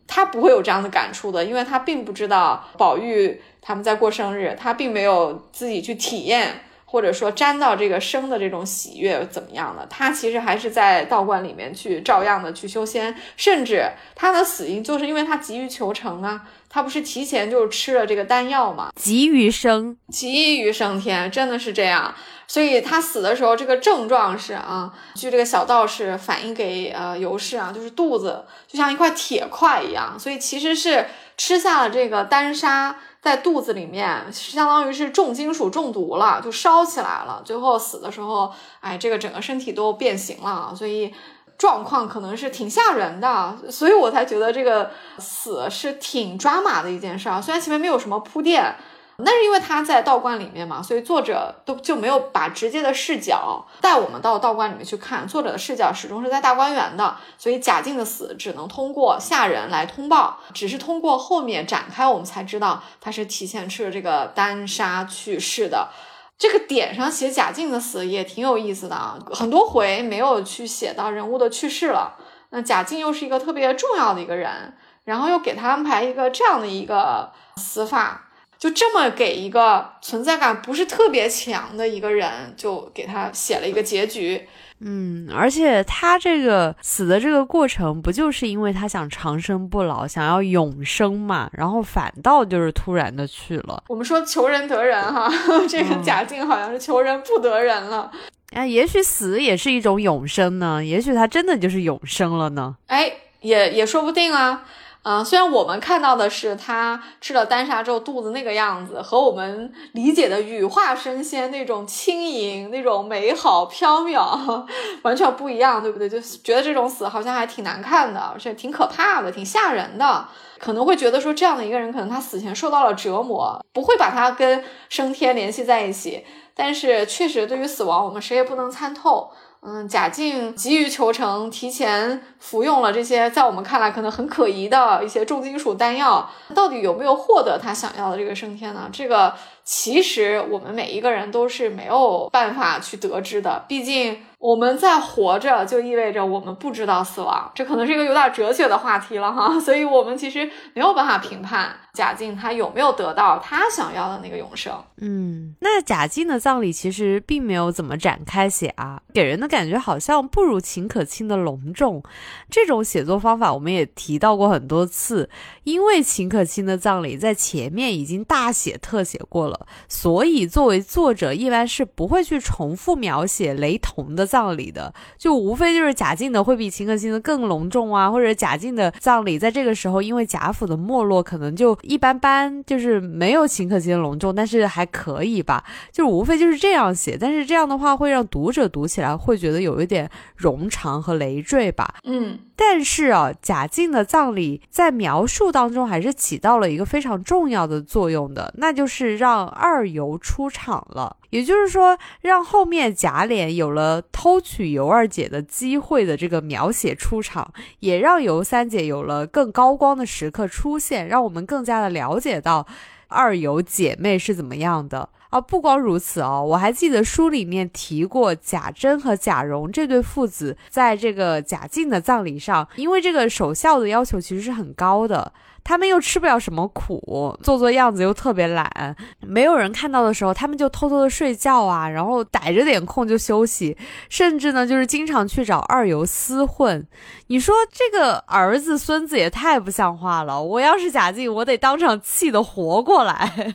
她不会有这样的感触的，因为她并不知道宝玉。他们在过生日，她并没有自己去体验，或者说沾到这个生的这种喜悦怎么样的？他其实还是在道观里面去照样的去修仙，甚至他的死因就是因为他急于求成啊，他不是提前就吃了这个丹药吗？急于升，急于升天，真的是这样。所以他死的时候，这个症状是啊，据这个小道士反映给呃尤氏啊，就是肚子就像一块铁块一样，所以其实是吃下了这个丹砂。在肚子里面，相当于是重金属中毒了，就烧起来了。最后死的时候，哎，这个整个身体都变形了，所以状况可能是挺吓人的。所以我才觉得这个死是挺抓马的一件事儿，虽然前面没有什么铺垫。那是因为他在道观里面嘛，所以作者都就没有把直接的视角带我们到道观里面去看。作者的视角始终是在大观园的，所以贾静的死只能通过下人来通报，只是通过后面展开，我们才知道他是提前吃了这个丹砂去世的。这个点上写贾静的死也挺有意思的啊，很多回没有去写到人物的去世了。那贾静又是一个特别重要的一个人，然后又给他安排一个这样的一个死法。就这么给一个存在感不是特别强的一个人，就给他写了一个结局。嗯，而且他这个死的这个过程，不就是因为他想长生不老，想要永生嘛？然后反倒就是突然的去了。我们说求人得人哈，[LAUGHS] 这个贾静好像是求人不得人了。哎，也许死也是一种永生呢？也许他真的就是永生了呢？哎，也也说不定啊。啊，虽然我们看到的是他吃了丹砂之后肚子那个样子，和我们理解的羽化升仙那种轻盈、那种美好飘渺 [LAUGHS] 完全不一样，对不对？就觉得这种死好像还挺难看的，而且挺可怕的，挺吓人的。可能会觉得说这样的一个人，可能他死前受到了折磨，不会把他跟升天联系在一起。但是确实，对于死亡，我们谁也不能参透。嗯，贾静急于求成，提前服用了这些在我们看来可能很可疑的一些重金属丹药，到底有没有获得他想要的这个升天呢？这个其实我们每一个人都是没有办法去得知的，毕竟。我们在活着，就意味着我们不知道死亡，这可能是一个有点哲学的话题了哈。所以，我们其实没有办法评判贾静他有没有得到他想要的那个永生。嗯，那贾静的葬礼其实并没有怎么展开写啊，给人的感觉好像不如秦可卿的隆重。这种写作方法我们也提到过很多次，因为秦可卿的葬礼在前面已经大写特写过了，所以作为作者一般是不会去重复描写雷同的。葬礼的就无非就是贾静的会比秦可卿的更隆重啊，或者贾静的葬礼在这个时候因为贾府的没落可能就一般般，就是没有秦可卿的隆重，但是还可以吧，就无非就是这样写，但是这样的话会让读者读起来会觉得有一点冗长和累赘吧。嗯，但是啊，贾静的葬礼在描述当中还是起到了一个非常重要的作用的，那就是让二尤出场了。也就是说，让后面贾琏有了偷取尤二姐的机会的这个描写出场，也让尤三姐有了更高光的时刻出现，让我们更加的了解到二尤姐妹是怎么样的啊！不光如此哦，我还记得书里面提过贾珍和贾蓉这对父子，在这个贾敬的葬礼上，因为这个守孝的要求其实是很高的。他们又吃不了什么苦，做做样子又特别懒，没有人看到的时候，他们就偷偷的睡觉啊，然后逮着点空就休息，甚至呢，就是经常去找二游厮混。你说这个儿子孙子也太不像话了！我要是贾静，我得当场气得活过来。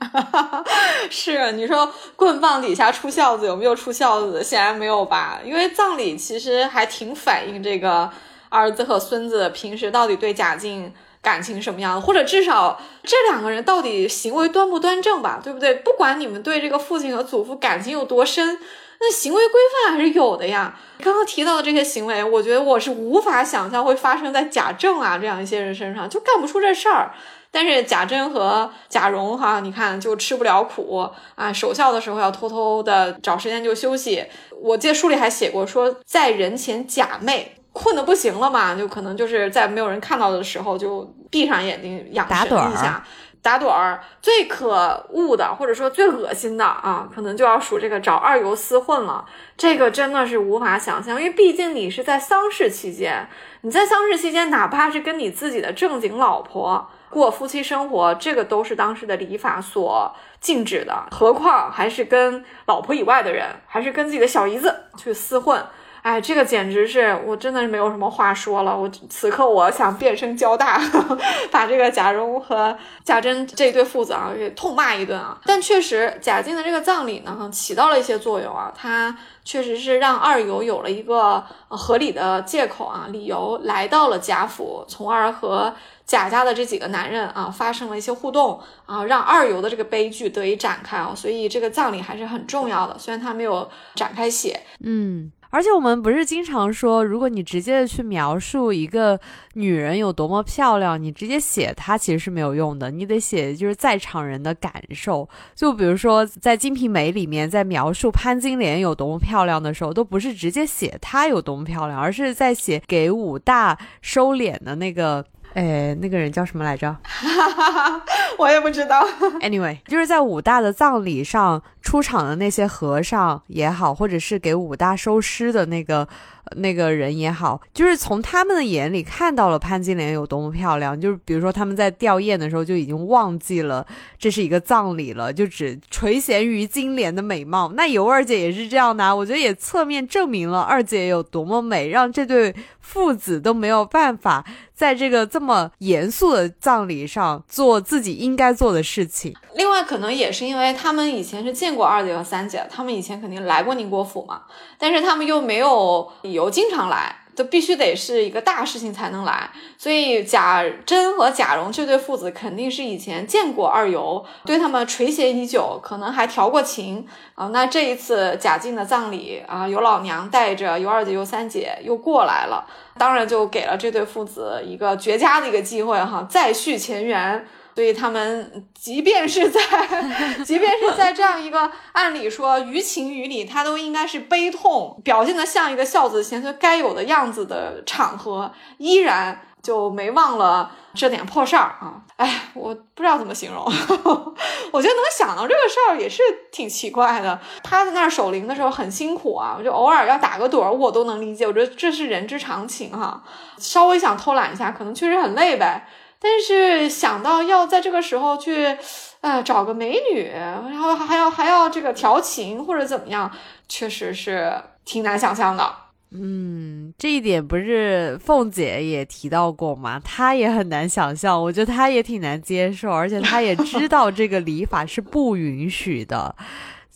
[LAUGHS] 是你说棍棒底下出孝子，有没有出孝子？显然没有吧？因为葬礼其实还挺反映这个儿子和孙子平时到底对贾静。感情什么样，或者至少这两个人到底行为端不端正吧，对不对？不管你们对这个父亲和祖父感情有多深，那行为规范还是有的呀。刚刚提到的这些行为，我觉得我是无法想象会发生在贾政啊这样一些人身上，就干不出这事儿。但是贾珍和贾蓉哈，你看就吃不了苦啊，守孝的时候要偷偷的找时间就休息。我记得书里还写过，说在人前假寐，困的不行了嘛，就可能就是在没有人看到的时候就闭上眼睛养神一下。打盹儿最可恶的，或者说最恶心的啊，可能就要数这个找二游厮混了。这个真的是无法想象，因为毕竟你是在丧事期间，你在丧事期间，哪怕是跟你自己的正经老婆过夫妻生活，这个都是当时的礼法所禁止的。何况还是跟老婆以外的人，还是跟自己的小姨子去厮混。哎，这个简直是我真的是没有什么话说了。我此刻我想变声交大，[LAUGHS] 把这个贾蓉和贾珍这对父子啊给痛骂一顿啊。但确实，贾静的这个葬礼呢，起到了一些作用啊。他确实是让二游有了一个合理的借口啊，理由来到了贾府，从而和贾家的这几个男人啊发生了一些互动啊，让二游的这个悲剧得以展开啊。所以这个葬礼还是很重要的，虽然他没有展开写，嗯。而且我们不是经常说，如果你直接的去描述一个女人有多么漂亮，你直接写她其实是没有用的，你得写就是在场人的感受。就比如说在《金瓶梅》里面，在描述潘金莲有多么漂亮的时候，都不是直接写她有多么漂亮，而是在写给武大收敛的那个。哎，那个人叫什么来着？[LAUGHS] 我也不知道。[LAUGHS] Anyway，就是在武大的葬礼上出场的那些和尚也好，或者是给武大收尸的那个。那个人也好，就是从他们的眼里看到了潘金莲有多么漂亮。就是比如说他们在吊唁的时候就已经忘记了这是一个葬礼了，就只垂涎于金莲的美貌。那尤二姐也是这样的，我觉得也侧面证明了二姐有多么美，让这对父子都没有办法在这个这么严肃的葬礼上做自己应该做的事情。另外，可能也是因为他们以前是见过二姐和三姐，他们以前肯定来过宁国府嘛，但是他们又没有。由经常来，都必须得是一个大事情才能来，所以贾珍和贾蓉这对父子肯定是以前见过二游，对他们垂涎已久，可能还调过情啊。那这一次贾静的葬礼啊，尤老娘带着尤二姐、尤三姐又过来了，当然就给了这对父子一个绝佳的一个机会哈，再续前缘。所以他们即便是在，[LAUGHS] 即便是在这样一个按理说于情于理，他都应该是悲痛，表现的像一个孝子贤孙该有的样子的场合，依然就没忘了这点破事儿啊！哎，我不知道怎么形容，[LAUGHS] 我觉得能想到这个事儿也是挺奇怪的。他在那儿守灵的时候很辛苦啊，我就偶尔要打个盹儿，我都能理解，我觉得这是人之常情哈。稍微想偷懒一下，可能确实很累呗。但是想到要在这个时候去，呃，找个美女，然后还要还要这个调情或者怎么样，确实是挺难想象的。嗯，这一点不是凤姐也提到过吗？她也很难想象，我觉得她也挺难接受，而且她也知道这个礼法是不允许的。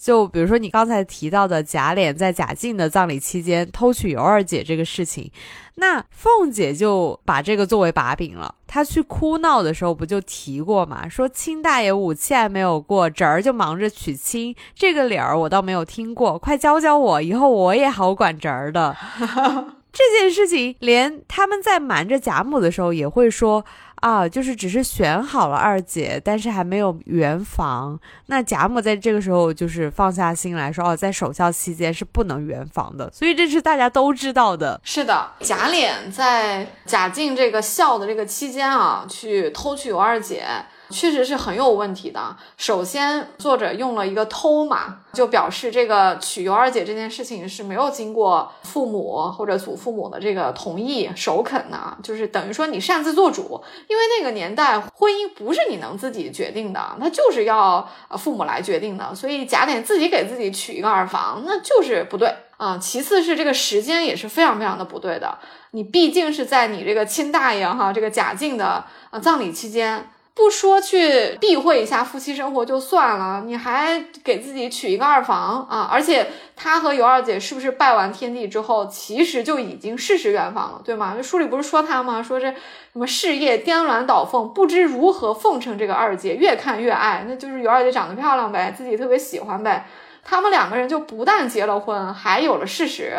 就比如说你刚才提到的贾琏在贾静的葬礼期间偷取尤二姐这个事情，那凤姐就把这个作为把柄了。她去哭闹的时候不就提过嘛，说亲大爷武器还没有过，侄儿就忙着娶亲，这个理儿我倒没有听过，快教教我，以后我也好管侄儿的。[LAUGHS] 这件事情，连他们在瞒着贾母的时候也会说。啊，就是只是选好了二姐，但是还没有圆房。那贾母在这个时候就是放下心来说，哦，在守孝期间是不能圆房的。所以这是大家都知道的。是的，贾琏在贾静这个孝的这个期间啊，去偷娶二姐。确实是很有问题的。首先，作者用了一个“偷”嘛，就表示这个娶尤二姐这件事情是没有经过父母或者祖父母的这个同意首肯的，就是等于说你擅自做主。因为那个年代婚姻不是你能自己决定的，那就是要父母来决定的。所以贾琏自己给自己娶一个二房，那就是不对啊。其次是这个时间也是非常非常的不对的。你毕竟是在你这个亲大爷哈这个贾静的呃葬礼期间。不说去避讳一下夫妻生活就算了，你还给自己娶一个二房啊！而且他和尤二姐是不是拜完天地之后，其实就已经事实圆房了，对吗？书里不是说他吗？说这什么事业颠鸾倒凤，不知如何奉承这个二姐，越看越爱，那就是尤二姐长得漂亮呗，自己特别喜欢呗。他们两个人就不但结了婚，还有了事实，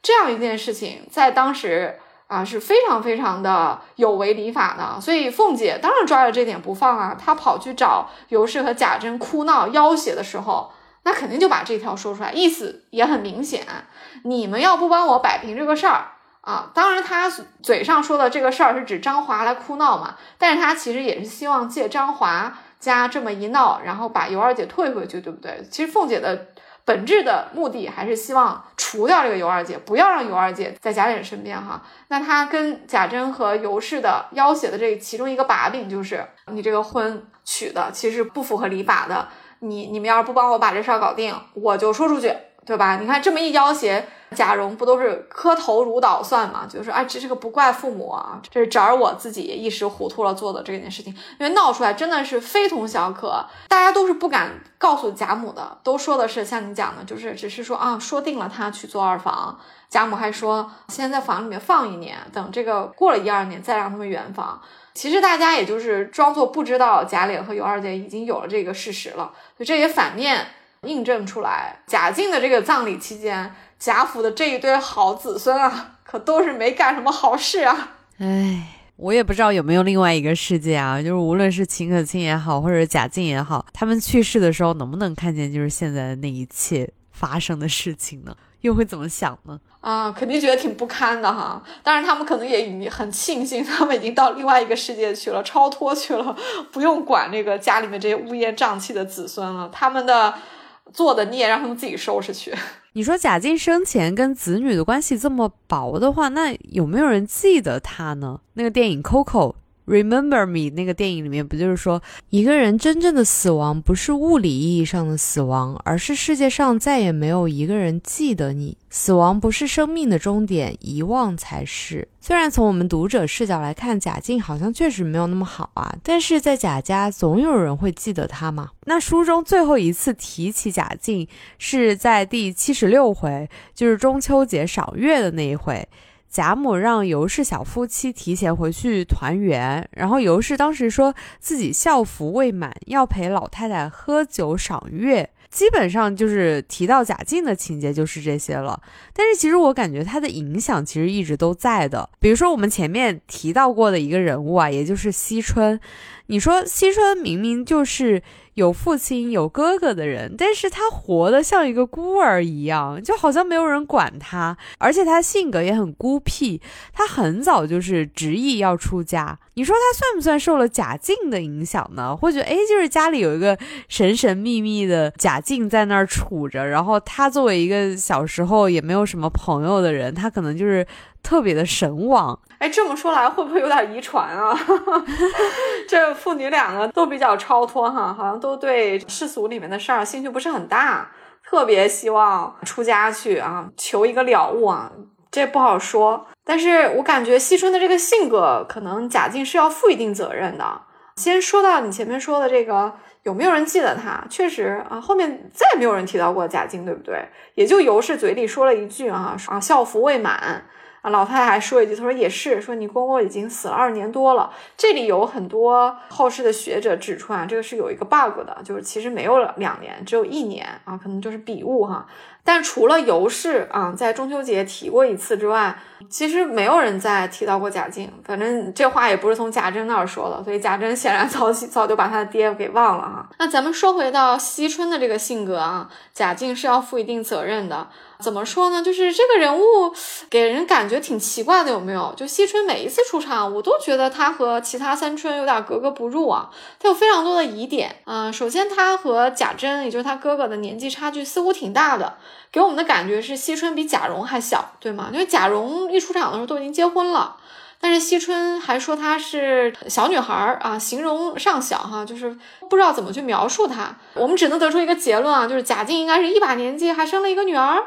这样一件事情，在当时。啊，是非常非常的有违礼法的。所以凤姐当然抓着这点不放啊，她跑去找尤氏和贾珍哭闹要挟的时候，那肯定就把这条说出来，意思也很明显，你们要不帮我摆平这个事儿啊，当然他嘴上说的这个事儿是指张华来哭闹嘛，但是他其实也是希望借张华家这么一闹，然后把尤二姐退回去，对不对？其实凤姐的。本质的目的还是希望除掉这个尤二姐，不要让尤二姐在贾琏身边哈。那他跟贾珍和尤氏的要挟的这其中一个把柄就是，你这个婚娶的其实不符合礼法的，你你们要是不帮我把这事儿搞定，我就说出去。对吧？你看这么一要挟，贾蓉不都是磕头如捣蒜吗？就是哎，这这个不怪父母啊，这是找我自己一时糊涂了做的这件事情。因为闹出来真的是非同小可，大家都是不敢告诉贾母的，都说的是像你讲的，就是只是说啊，说定了他去做二房。贾母还说先在房里面放一年，等这个过了一二年再让他们圆房。其实大家也就是装作不知道贾琏和尤二姐已经有了这个事实了，就这也反面。印证出来，贾静的这个葬礼期间，贾府的这一堆好子孙啊，可都是没干什么好事啊。唉，我也不知道有没有另外一个世界啊，就是无论是秦可卿也好，或者贾静也好，他们去世的时候能不能看见就是现在的那一切发生的事情呢？又会怎么想呢？啊，肯定觉得挺不堪的哈。当然，他们可能也很庆幸，他们已经到另外一个世界去了，超脱去了，不用管那个家里面这些乌烟瘴气的子孙了。他们的。做的孽让他们自己收拾去。你说贾静生前跟子女的关系这么薄的话，那有没有人记得他呢？那个电影《Coco》。Remember me 那个电影里面不就是说，一个人真正的死亡不是物理意义上的死亡，而是世界上再也没有一个人记得你。死亡不是生命的终点，遗忘才是。虽然从我们读者视角来看，贾静好像确实没有那么好啊，但是在贾家总有人会记得他嘛。那书中最后一次提起贾静是在第七十六回，就是中秋节赏月的那一回。贾母让尤氏小夫妻提前回去团圆，然后尤氏当时说自己孝服未满，要陪老太太喝酒赏月，基本上就是提到贾静的情节就是这些了。但是其实我感觉他的影响其实一直都在的，比如说我们前面提到过的一个人物啊，也就是惜春。你说惜春明明就是有父亲有哥哥的人，但是他活得像一个孤儿一样，就好像没有人管他，而且他性格也很孤僻，他很早就是执意要出家。你说他算不算受了贾静的影响呢？或者，哎，就是家里有一个神神秘秘的贾静在那儿杵着，然后他作为一个小时候也没有什么朋友的人，他可能就是特别的神往。哎，这么说来，会不会有点遗传啊？[LAUGHS] 这父女两个都比较超脱哈，好像都对世俗里面的事儿兴趣不是很大，特别希望出家去啊，求一个了悟啊。这不好说，但是我感觉惜春的这个性格，可能贾静是要负一定责任的。先说到你前面说的这个，有没有人记得他？确实啊，后面再也没有人提到过贾静，对不对？也就尤氏嘴里说了一句啊，啊，孝服未满。啊，老太太还说一句，她说也是，说你公公已经死了二年多了。这里有很多后世的学者指出啊，这个是有一个 bug 的，就是其实没有两年，只有一年啊，可能就是笔误哈。但除了尤氏啊，在中秋节提过一次之外，其实没有人再提到过贾静。反正这话也不是从贾珍那儿说的，所以贾珍显然早早就把他的爹给忘了哈。那咱们说回到惜春的这个性格啊，贾静是要负一定责任的。怎么说呢？就是这个人物给人感觉挺奇怪的，有没有？就惜春每一次出场，我都觉得他和其他三春有点格格不入啊。他有非常多的疑点啊。首先，他和贾珍，也就是他哥哥的年纪差距似乎挺大的，给我们的感觉是惜春比贾蓉还小，对吗？因为贾蓉一出场的时候都已经结婚了，但是惜春还说她是小女孩儿啊，形容尚小哈，就是不知道怎么去描述她。我们只能得出一个结论啊，就是贾静应该是一把年纪还生了一个女儿。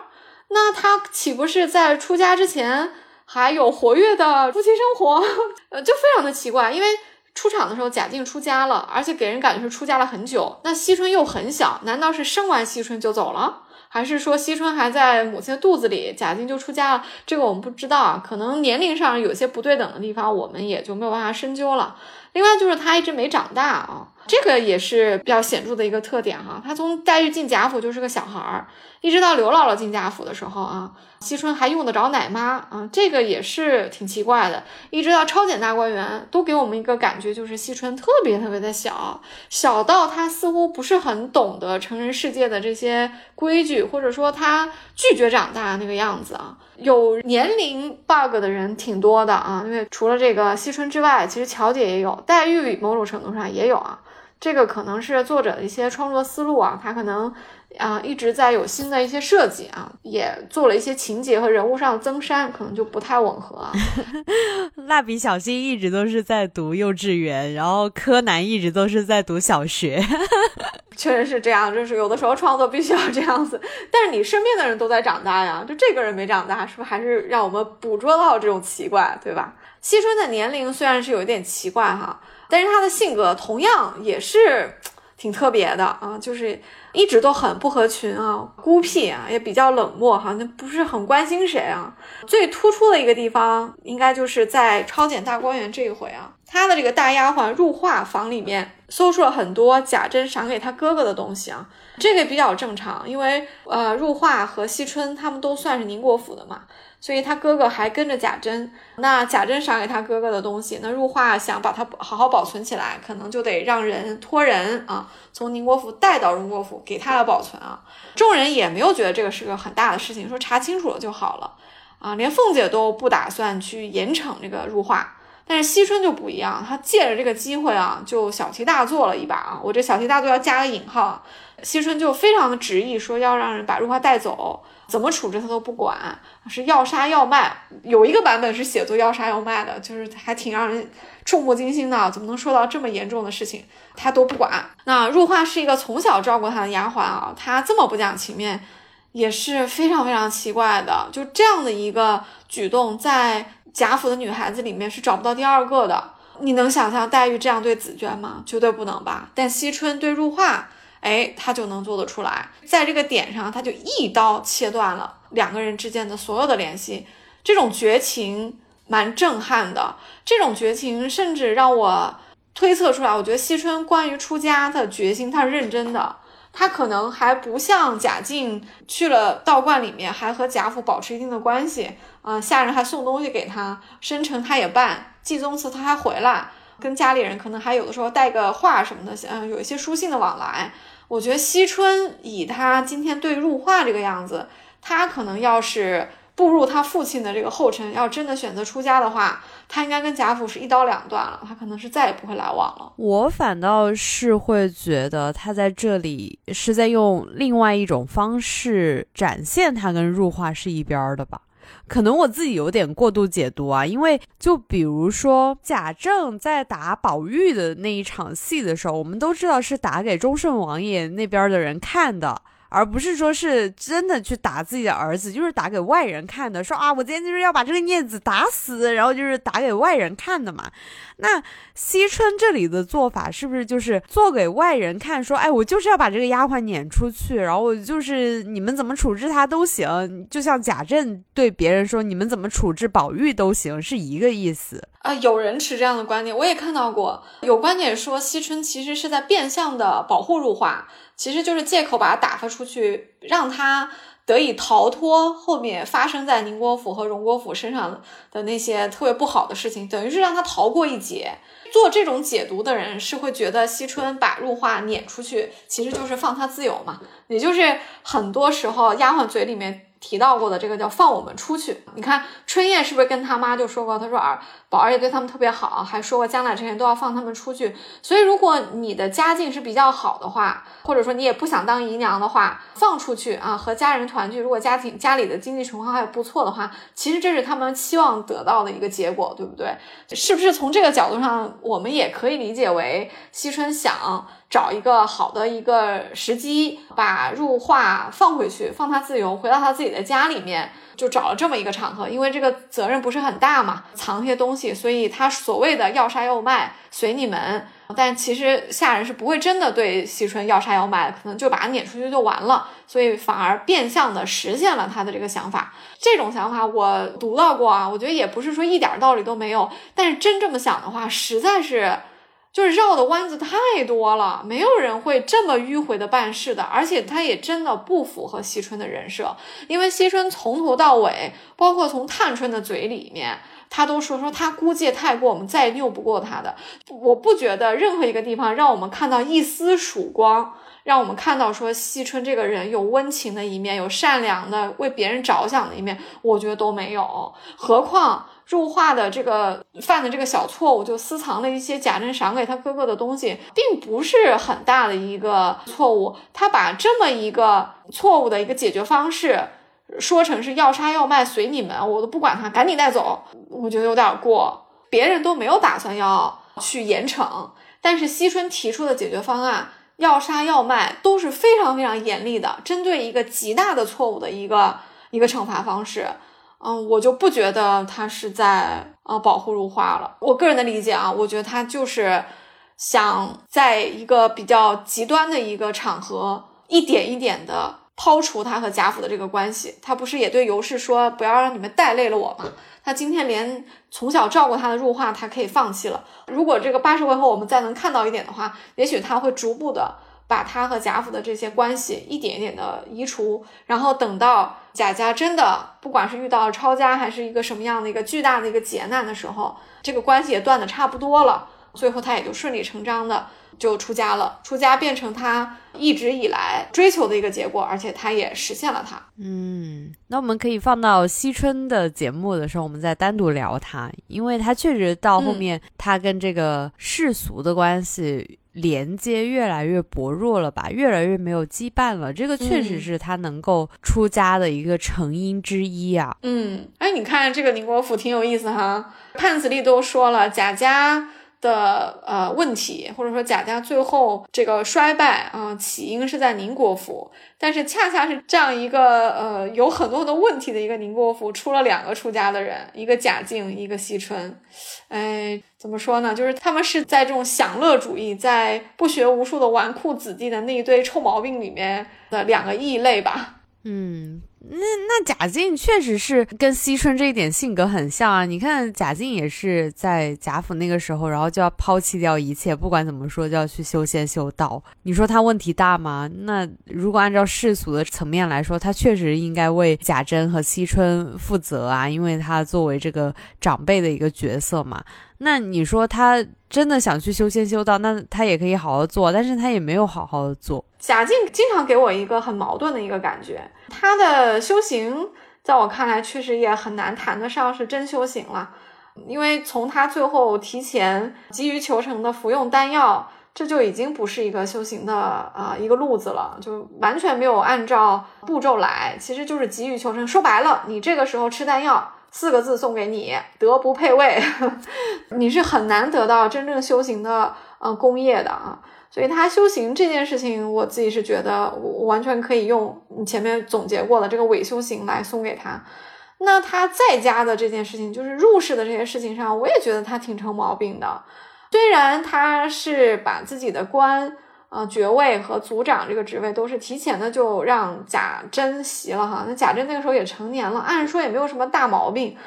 那他岂不是在出家之前还有活跃的夫妻生活？[LAUGHS] 呃，就非常的奇怪，因为出场的时候贾静出家了，而且给人感觉是出家了很久。那惜春又很小，难道是生完惜春就走了？还是说惜春还在母亲的肚子里，贾静就出家了？这个我们不知道啊，可能年龄上有些不对等的地方，我们也就没有办法深究了。另外就是他一直没长大啊，这个也是比较显著的一个特点哈。他从黛玉进贾府就是个小孩儿，一直到刘姥姥进贾府的时候啊，惜春还用得着奶妈啊，这个也是挺奇怪的。一直到超检大观园，都给我们一个感觉，就是惜春特别特别的小，小到他似乎不是很懂得成人世界的这些规矩，或者说他拒绝长大那个样子啊。有年龄 bug 的人挺多的啊，因为除了这个惜春之外，其实乔姐也有，黛玉某种程度上也有啊。这个可能是作者的一些创作思路啊，他可能啊一直在有新的一些设计啊，也做了一些情节和人物上的增删，可能就不太吻合啊。[LAUGHS] 蜡笔小新一直都是在读幼稚园，然后柯南一直都是在读小学。[LAUGHS] 确实是这样，就是有的时候创作必须要这样子。但是你身边的人都在长大呀，就这个人没长大，是不是还是让我们捕捉到这种奇怪，对吧？惜春的年龄虽然是有一点奇怪哈，但是他的性格同样也是挺特别的啊，就是一直都很不合群啊，孤僻啊，也比较冷漠哈，那不是很关心谁啊。最突出的一个地方，应该就是在超检大观园这一回啊，他的这个大丫鬟入画房里面。搜出了很多贾珍赏给他哥哥的东西啊，这个比较正常，因为呃，入画和惜春他们都算是宁国府的嘛，所以他哥哥还跟着贾珍。那贾珍赏给他哥哥的东西，那入画想把它好好保存起来，可能就得让人托人啊，从宁国府带到荣国府给他来保存啊。众人也没有觉得这个是个很大的事情，说查清楚了就好了啊，连凤姐都不打算去严惩这个入画。但是惜春就不一样，他借着这个机会啊，就小题大做了一把啊。我这小题大做要加个引号，惜春就非常的执意说要让人把如花带走，怎么处置他都不管，是要杀要卖。有一个版本是写作要杀要卖的，就是还挺让人触目惊心的。怎么能说到这么严重的事情，他都不管？那入画是一个从小照顾他的丫鬟啊，他这么不讲情面，也是非常非常奇怪的。就这样的一个举动，在。贾府的女孩子里面是找不到第二个的。你能想象黛玉这样对紫娟吗？绝对不能吧。但惜春对入画，哎，他就能做得出来。在这个点上，他就一刀切断了两个人之间的所有的联系。这种绝情蛮震撼的。这种绝情甚至让我推测出来，我觉得惜春关于出家的决心，她是认真的。她可能还不像贾静去了道观里面，还和贾府保持一定的关系。啊，下人还送东西给他，生辰他也办，祭宗祠他还回来，跟家里人可能还有的时候带个话什么的，嗯，有一些书信的往来。我觉得惜春以他今天对入画这个样子，他可能要是步入他父亲的这个后尘，要真的选择出家的话，他应该跟贾府是一刀两断了，他可能是再也不会来往了。我反倒是会觉得他在这里是在用另外一种方式展现他跟入画是一边的吧。可能我自己有点过度解读啊，因为就比如说贾政在打宝玉的那一场戏的时候，我们都知道是打给忠顺王爷那边的人看的。而不是说是真的去打自己的儿子，就是打给外人看的。说啊，我今天就是要把这个孽子打死，然后就是打给外人看的嘛。那惜春这里的做法是不是就是做给外人看？说，哎，我就是要把这个丫鬟撵出去，然后我就是你们怎么处置她都行。就像贾政对别人说，你们怎么处置宝玉都行，是一个意思啊。有人持这样的观点，我也看到过，有观点说惜春其实是在变相的保护入画。其实就是借口把他打发出去，让他得以逃脱后面发生在宁国府和荣国府身上的那些特别不好的事情，等于是让他逃过一劫。做这种解读的人是会觉得惜春把入画撵出去，其实就是放他自由嘛，也就是很多时候丫鬟嘴里面。提到过的这个叫放我们出去。你看春燕是不是跟他妈就说过？他说儿宝儿也对他们特别好，还说过将来之前都要放他们出去。所以如果你的家境是比较好的话，或者说你也不想当姨娘的话，放出去啊，和家人团聚。如果家庭家里的经济情况还不错的话，其实这是他们期望得到的一个结果，对不对？是不是从这个角度上，我们也可以理解为惜春想？找一个好的一个时机，把入画放回去，放他自由，回到他自己的家里面，就找了这么一个场合。因为这个责任不是很大嘛，藏些东西，所以他所谓的要杀要卖随你们。但其实下人是不会真的对惜春要杀要卖，可能就把他撵出去就完了。所以反而变相的实现了他的这个想法。这种想法我读到过啊，我觉得也不是说一点道理都没有，但是真这么想的话，实在是。就是绕的弯子太多了，没有人会这么迂回的办事的，而且他也真的不符合惜春的人设，因为惜春从头到尾，包括从探春的嘴里面，他都说说他估计太过，我们再拗不过他的。我不觉得任何一个地方让我们看到一丝曙光，让我们看到说惜春这个人有温情的一面，有善良的为别人着想的一面，我觉得都没有，何况。入画的这个犯的这个小错误，就私藏了一些贾珍赏给他哥哥的东西，并不是很大的一个错误。他把这么一个错误的一个解决方式说成是要杀要卖随你们，我都不管他，赶紧带走。我觉得有点过。别人都没有打算要去严惩，但是惜春提出的解决方案要杀要卖都是非常非常严厉的，针对一个极大的错误的一个一个惩罚方式。嗯，我就不觉得他是在呃保护如花了。我个人的理解啊，我觉得他就是想在一个比较极端的一个场合，一点一点的抛除他和贾府的这个关系。他不是也对尤氏说，不要让你们带累了我吗？他今天连从小照顾他的入画，他可以放弃了。如果这个八十回后我们再能看到一点的话，也许他会逐步的。把他和贾府的这些关系一点一点的移除，然后等到贾家真的不管是遇到抄家还是一个什么样的一个巨大的一个劫难的时候，这个关系也断的差不多了，最后他也就顺理成章的就出家了，出家变成他一直以来追求的一个结果，而且他也实现了他。嗯，那我们可以放到惜春的节目的时候，我们再单独聊他，因为他确实到后面他跟这个世俗的关系。连接越来越薄弱了吧，越来越没有羁绊了。这个确实是他能够出家的一个成因之一啊。嗯，哎，你看这个宁国府挺有意思哈，判词里都说了贾家。的呃问题，或者说贾家最后这个衰败啊，起因是在宁国府，但是恰恰是这样一个呃有很多很多问题的一个宁国府，出了两个出家的人，一个贾静，一个惜春，哎，怎么说呢？就是他们是在这种享乐主义，在不学无术的纨绔子弟的那一堆臭毛病里面的两个异类吧。嗯。那那贾静确实是跟惜春这一点性格很像啊！你看贾静也是在贾府那个时候，然后就要抛弃掉一切，不管怎么说就要去修仙修道。你说他问题大吗？那如果按照世俗的层面来说，他确实应该为贾珍和惜春负责啊，因为他作为这个长辈的一个角色嘛。那你说他真的想去修仙修道，那他也可以好好做，但是他也没有好好的做。贾静经常给我一个很矛盾的一个感觉，他的修行在我看来确实也很难谈得上是真修行了，因为从他最后提前急于求成的服用丹药，这就已经不是一个修行的啊一个路子了，就完全没有按照步骤来，其实就是急于求成。说白了，你这个时候吃丹药。四个字送给你，德不配位，[LAUGHS] 你是很难得到真正修行的呃功业的啊。所以他修行这件事情，我自己是觉得我完全可以用你前面总结过的这个伪修行来送给他。那他在家的这件事情，就是入世的这些事情上，我也觉得他挺成毛病的。虽然他是把自己的官。呃，爵位和族长这个职位都是提前的就让贾珍袭了哈。那贾珍那个时候也成年了，按说也没有什么大毛病。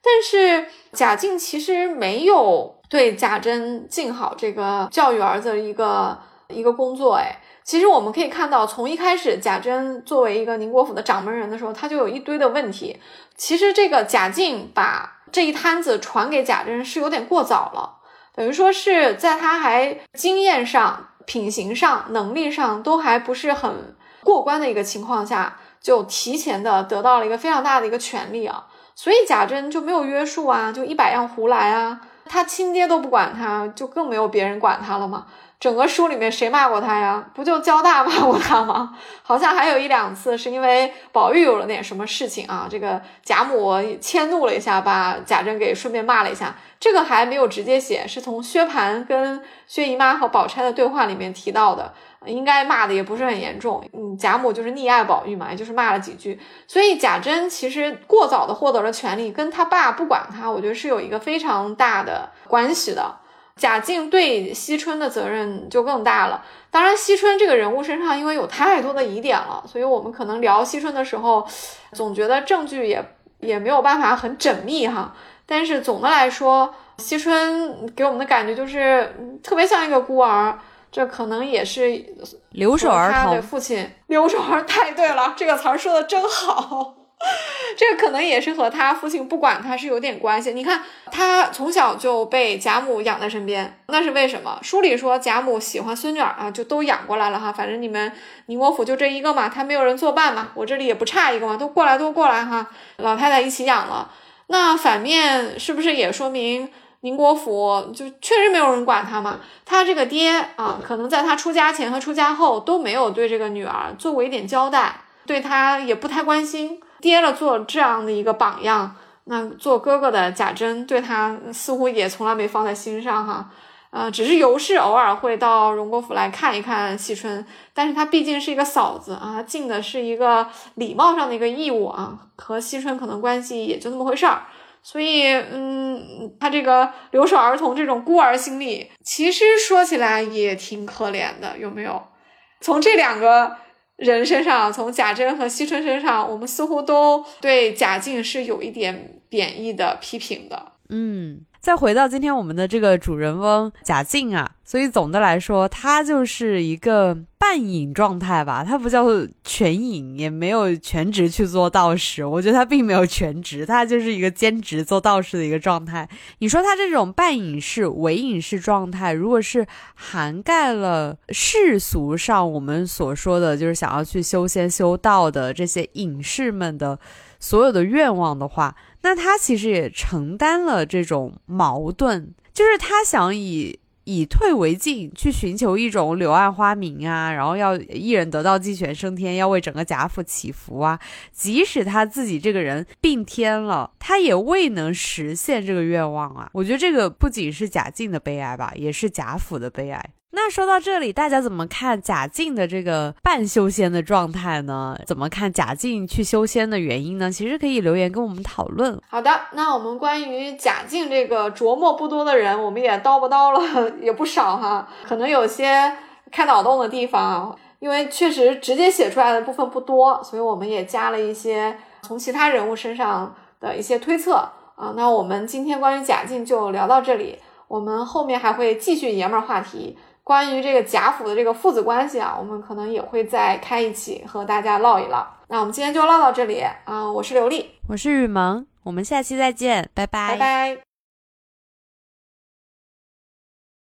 但是贾静其实没有对贾珍尽好这个教育儿子的一个一个工作。哎，其实我们可以看到，从一开始贾珍作为一个宁国府的掌门人的时候，他就有一堆的问题。其实这个贾静把这一摊子传给贾珍是有点过早了，等于说是在他还经验上。品行上、能力上都还不是很过关的一个情况下，就提前的得到了一个非常大的一个权利啊，所以贾珍就没有约束啊，就一百样胡来啊，他亲爹都不管他，就更没有别人管他了嘛。整个书里面谁骂过他呀？不就焦大骂过他吗？好像还有一两次是因为宝玉有了点什么事情啊，这个贾母迁怒了一下，把贾珍给顺便骂了一下。这个还没有直接写，是从薛蟠跟薛姨妈和宝钗的对话里面提到的，应该骂的也不是很严重。嗯，贾母就是溺爱宝玉嘛，也就是骂了几句。所以贾珍其实过早的获得了权利，跟他爸不管他，我觉得是有一个非常大的关系的。贾静对惜春的责任就更大了。当然，惜春这个人物身上因为有太多的疑点了，所以我们可能聊惜春的时候，总觉得证据也也没有办法很缜密哈。但是总的来说，惜春给我们的感觉就是特别像一个孤儿，这可能也是留守儿童。父亲留守儿太对了，这个词儿说的真好。[LAUGHS] 这个可能也是和他父亲不管他是有点关系。你看，他从小就被贾母养在身边，那是为什么？书里说贾母喜欢孙女儿啊，就都养过来了哈。反正你们宁国府就这一个嘛，他没有人作伴嘛，我这里也不差一个嘛，都过来都过来哈。老太太一起养了，那反面是不是也说明宁国府就确实没有人管他嘛？他这个爹啊，可能在他出家前和出家后都没有对这个女儿做过一点交代，对他也不太关心。爹了做这样的一个榜样，那做哥哥的贾珍对他似乎也从来没放在心上哈，呃，只是尤氏偶尔会到荣国府来看一看惜春，但是她毕竟是一个嫂子啊，尽的是一个礼貌上的一个义务啊，和惜春可能关系也就那么回事儿，所以嗯，他这个留守儿童这种孤儿心理，其实说起来也挺可怜的，有没有？从这两个。人身上，从贾珍和惜春身上，我们似乎都对贾静是有一点贬义的批评的。嗯。再回到今天我们的这个主人翁贾静啊，所以总的来说，他就是一个半隐状态吧，他不叫全隐，也没有全职去做道士。我觉得他并没有全职，他就是一个兼职做道士的一个状态。你说他这种半隐士、伪隐士状态，如果是涵盖了世俗上我们所说的就是想要去修仙修道的这些隐士们的所有的愿望的话。那他其实也承担了这种矛盾，就是他想以以退为进，去寻求一种柳暗花明啊，然后要一人得道鸡犬升天，要为整个贾府祈福啊。即使他自己这个人病天了，他也未能实现这个愿望啊。我觉得这个不仅是贾静的悲哀吧，也是贾府的悲哀。那说到这里，大家怎么看贾静的这个半修仙的状态呢？怎么看贾静去修仙的原因呢？其实可以留言跟我们讨论。好的，那我们关于贾静这个琢磨不多的人，我们也叨不叨了 [LAUGHS] 也不少哈，可能有些开脑洞的地方啊，因为确实直接写出来的部分不多，所以我们也加了一些从其他人物身上的一些推测啊。那我们今天关于贾静就聊到这里，我们后面还会继续爷们儿话题。关于这个贾府的这个父子关系啊，我们可能也会再开一期和大家唠一唠。那我们今天就唠到这里啊，我是刘丽，我是雨萌，我们下期再见，拜拜，拜拜。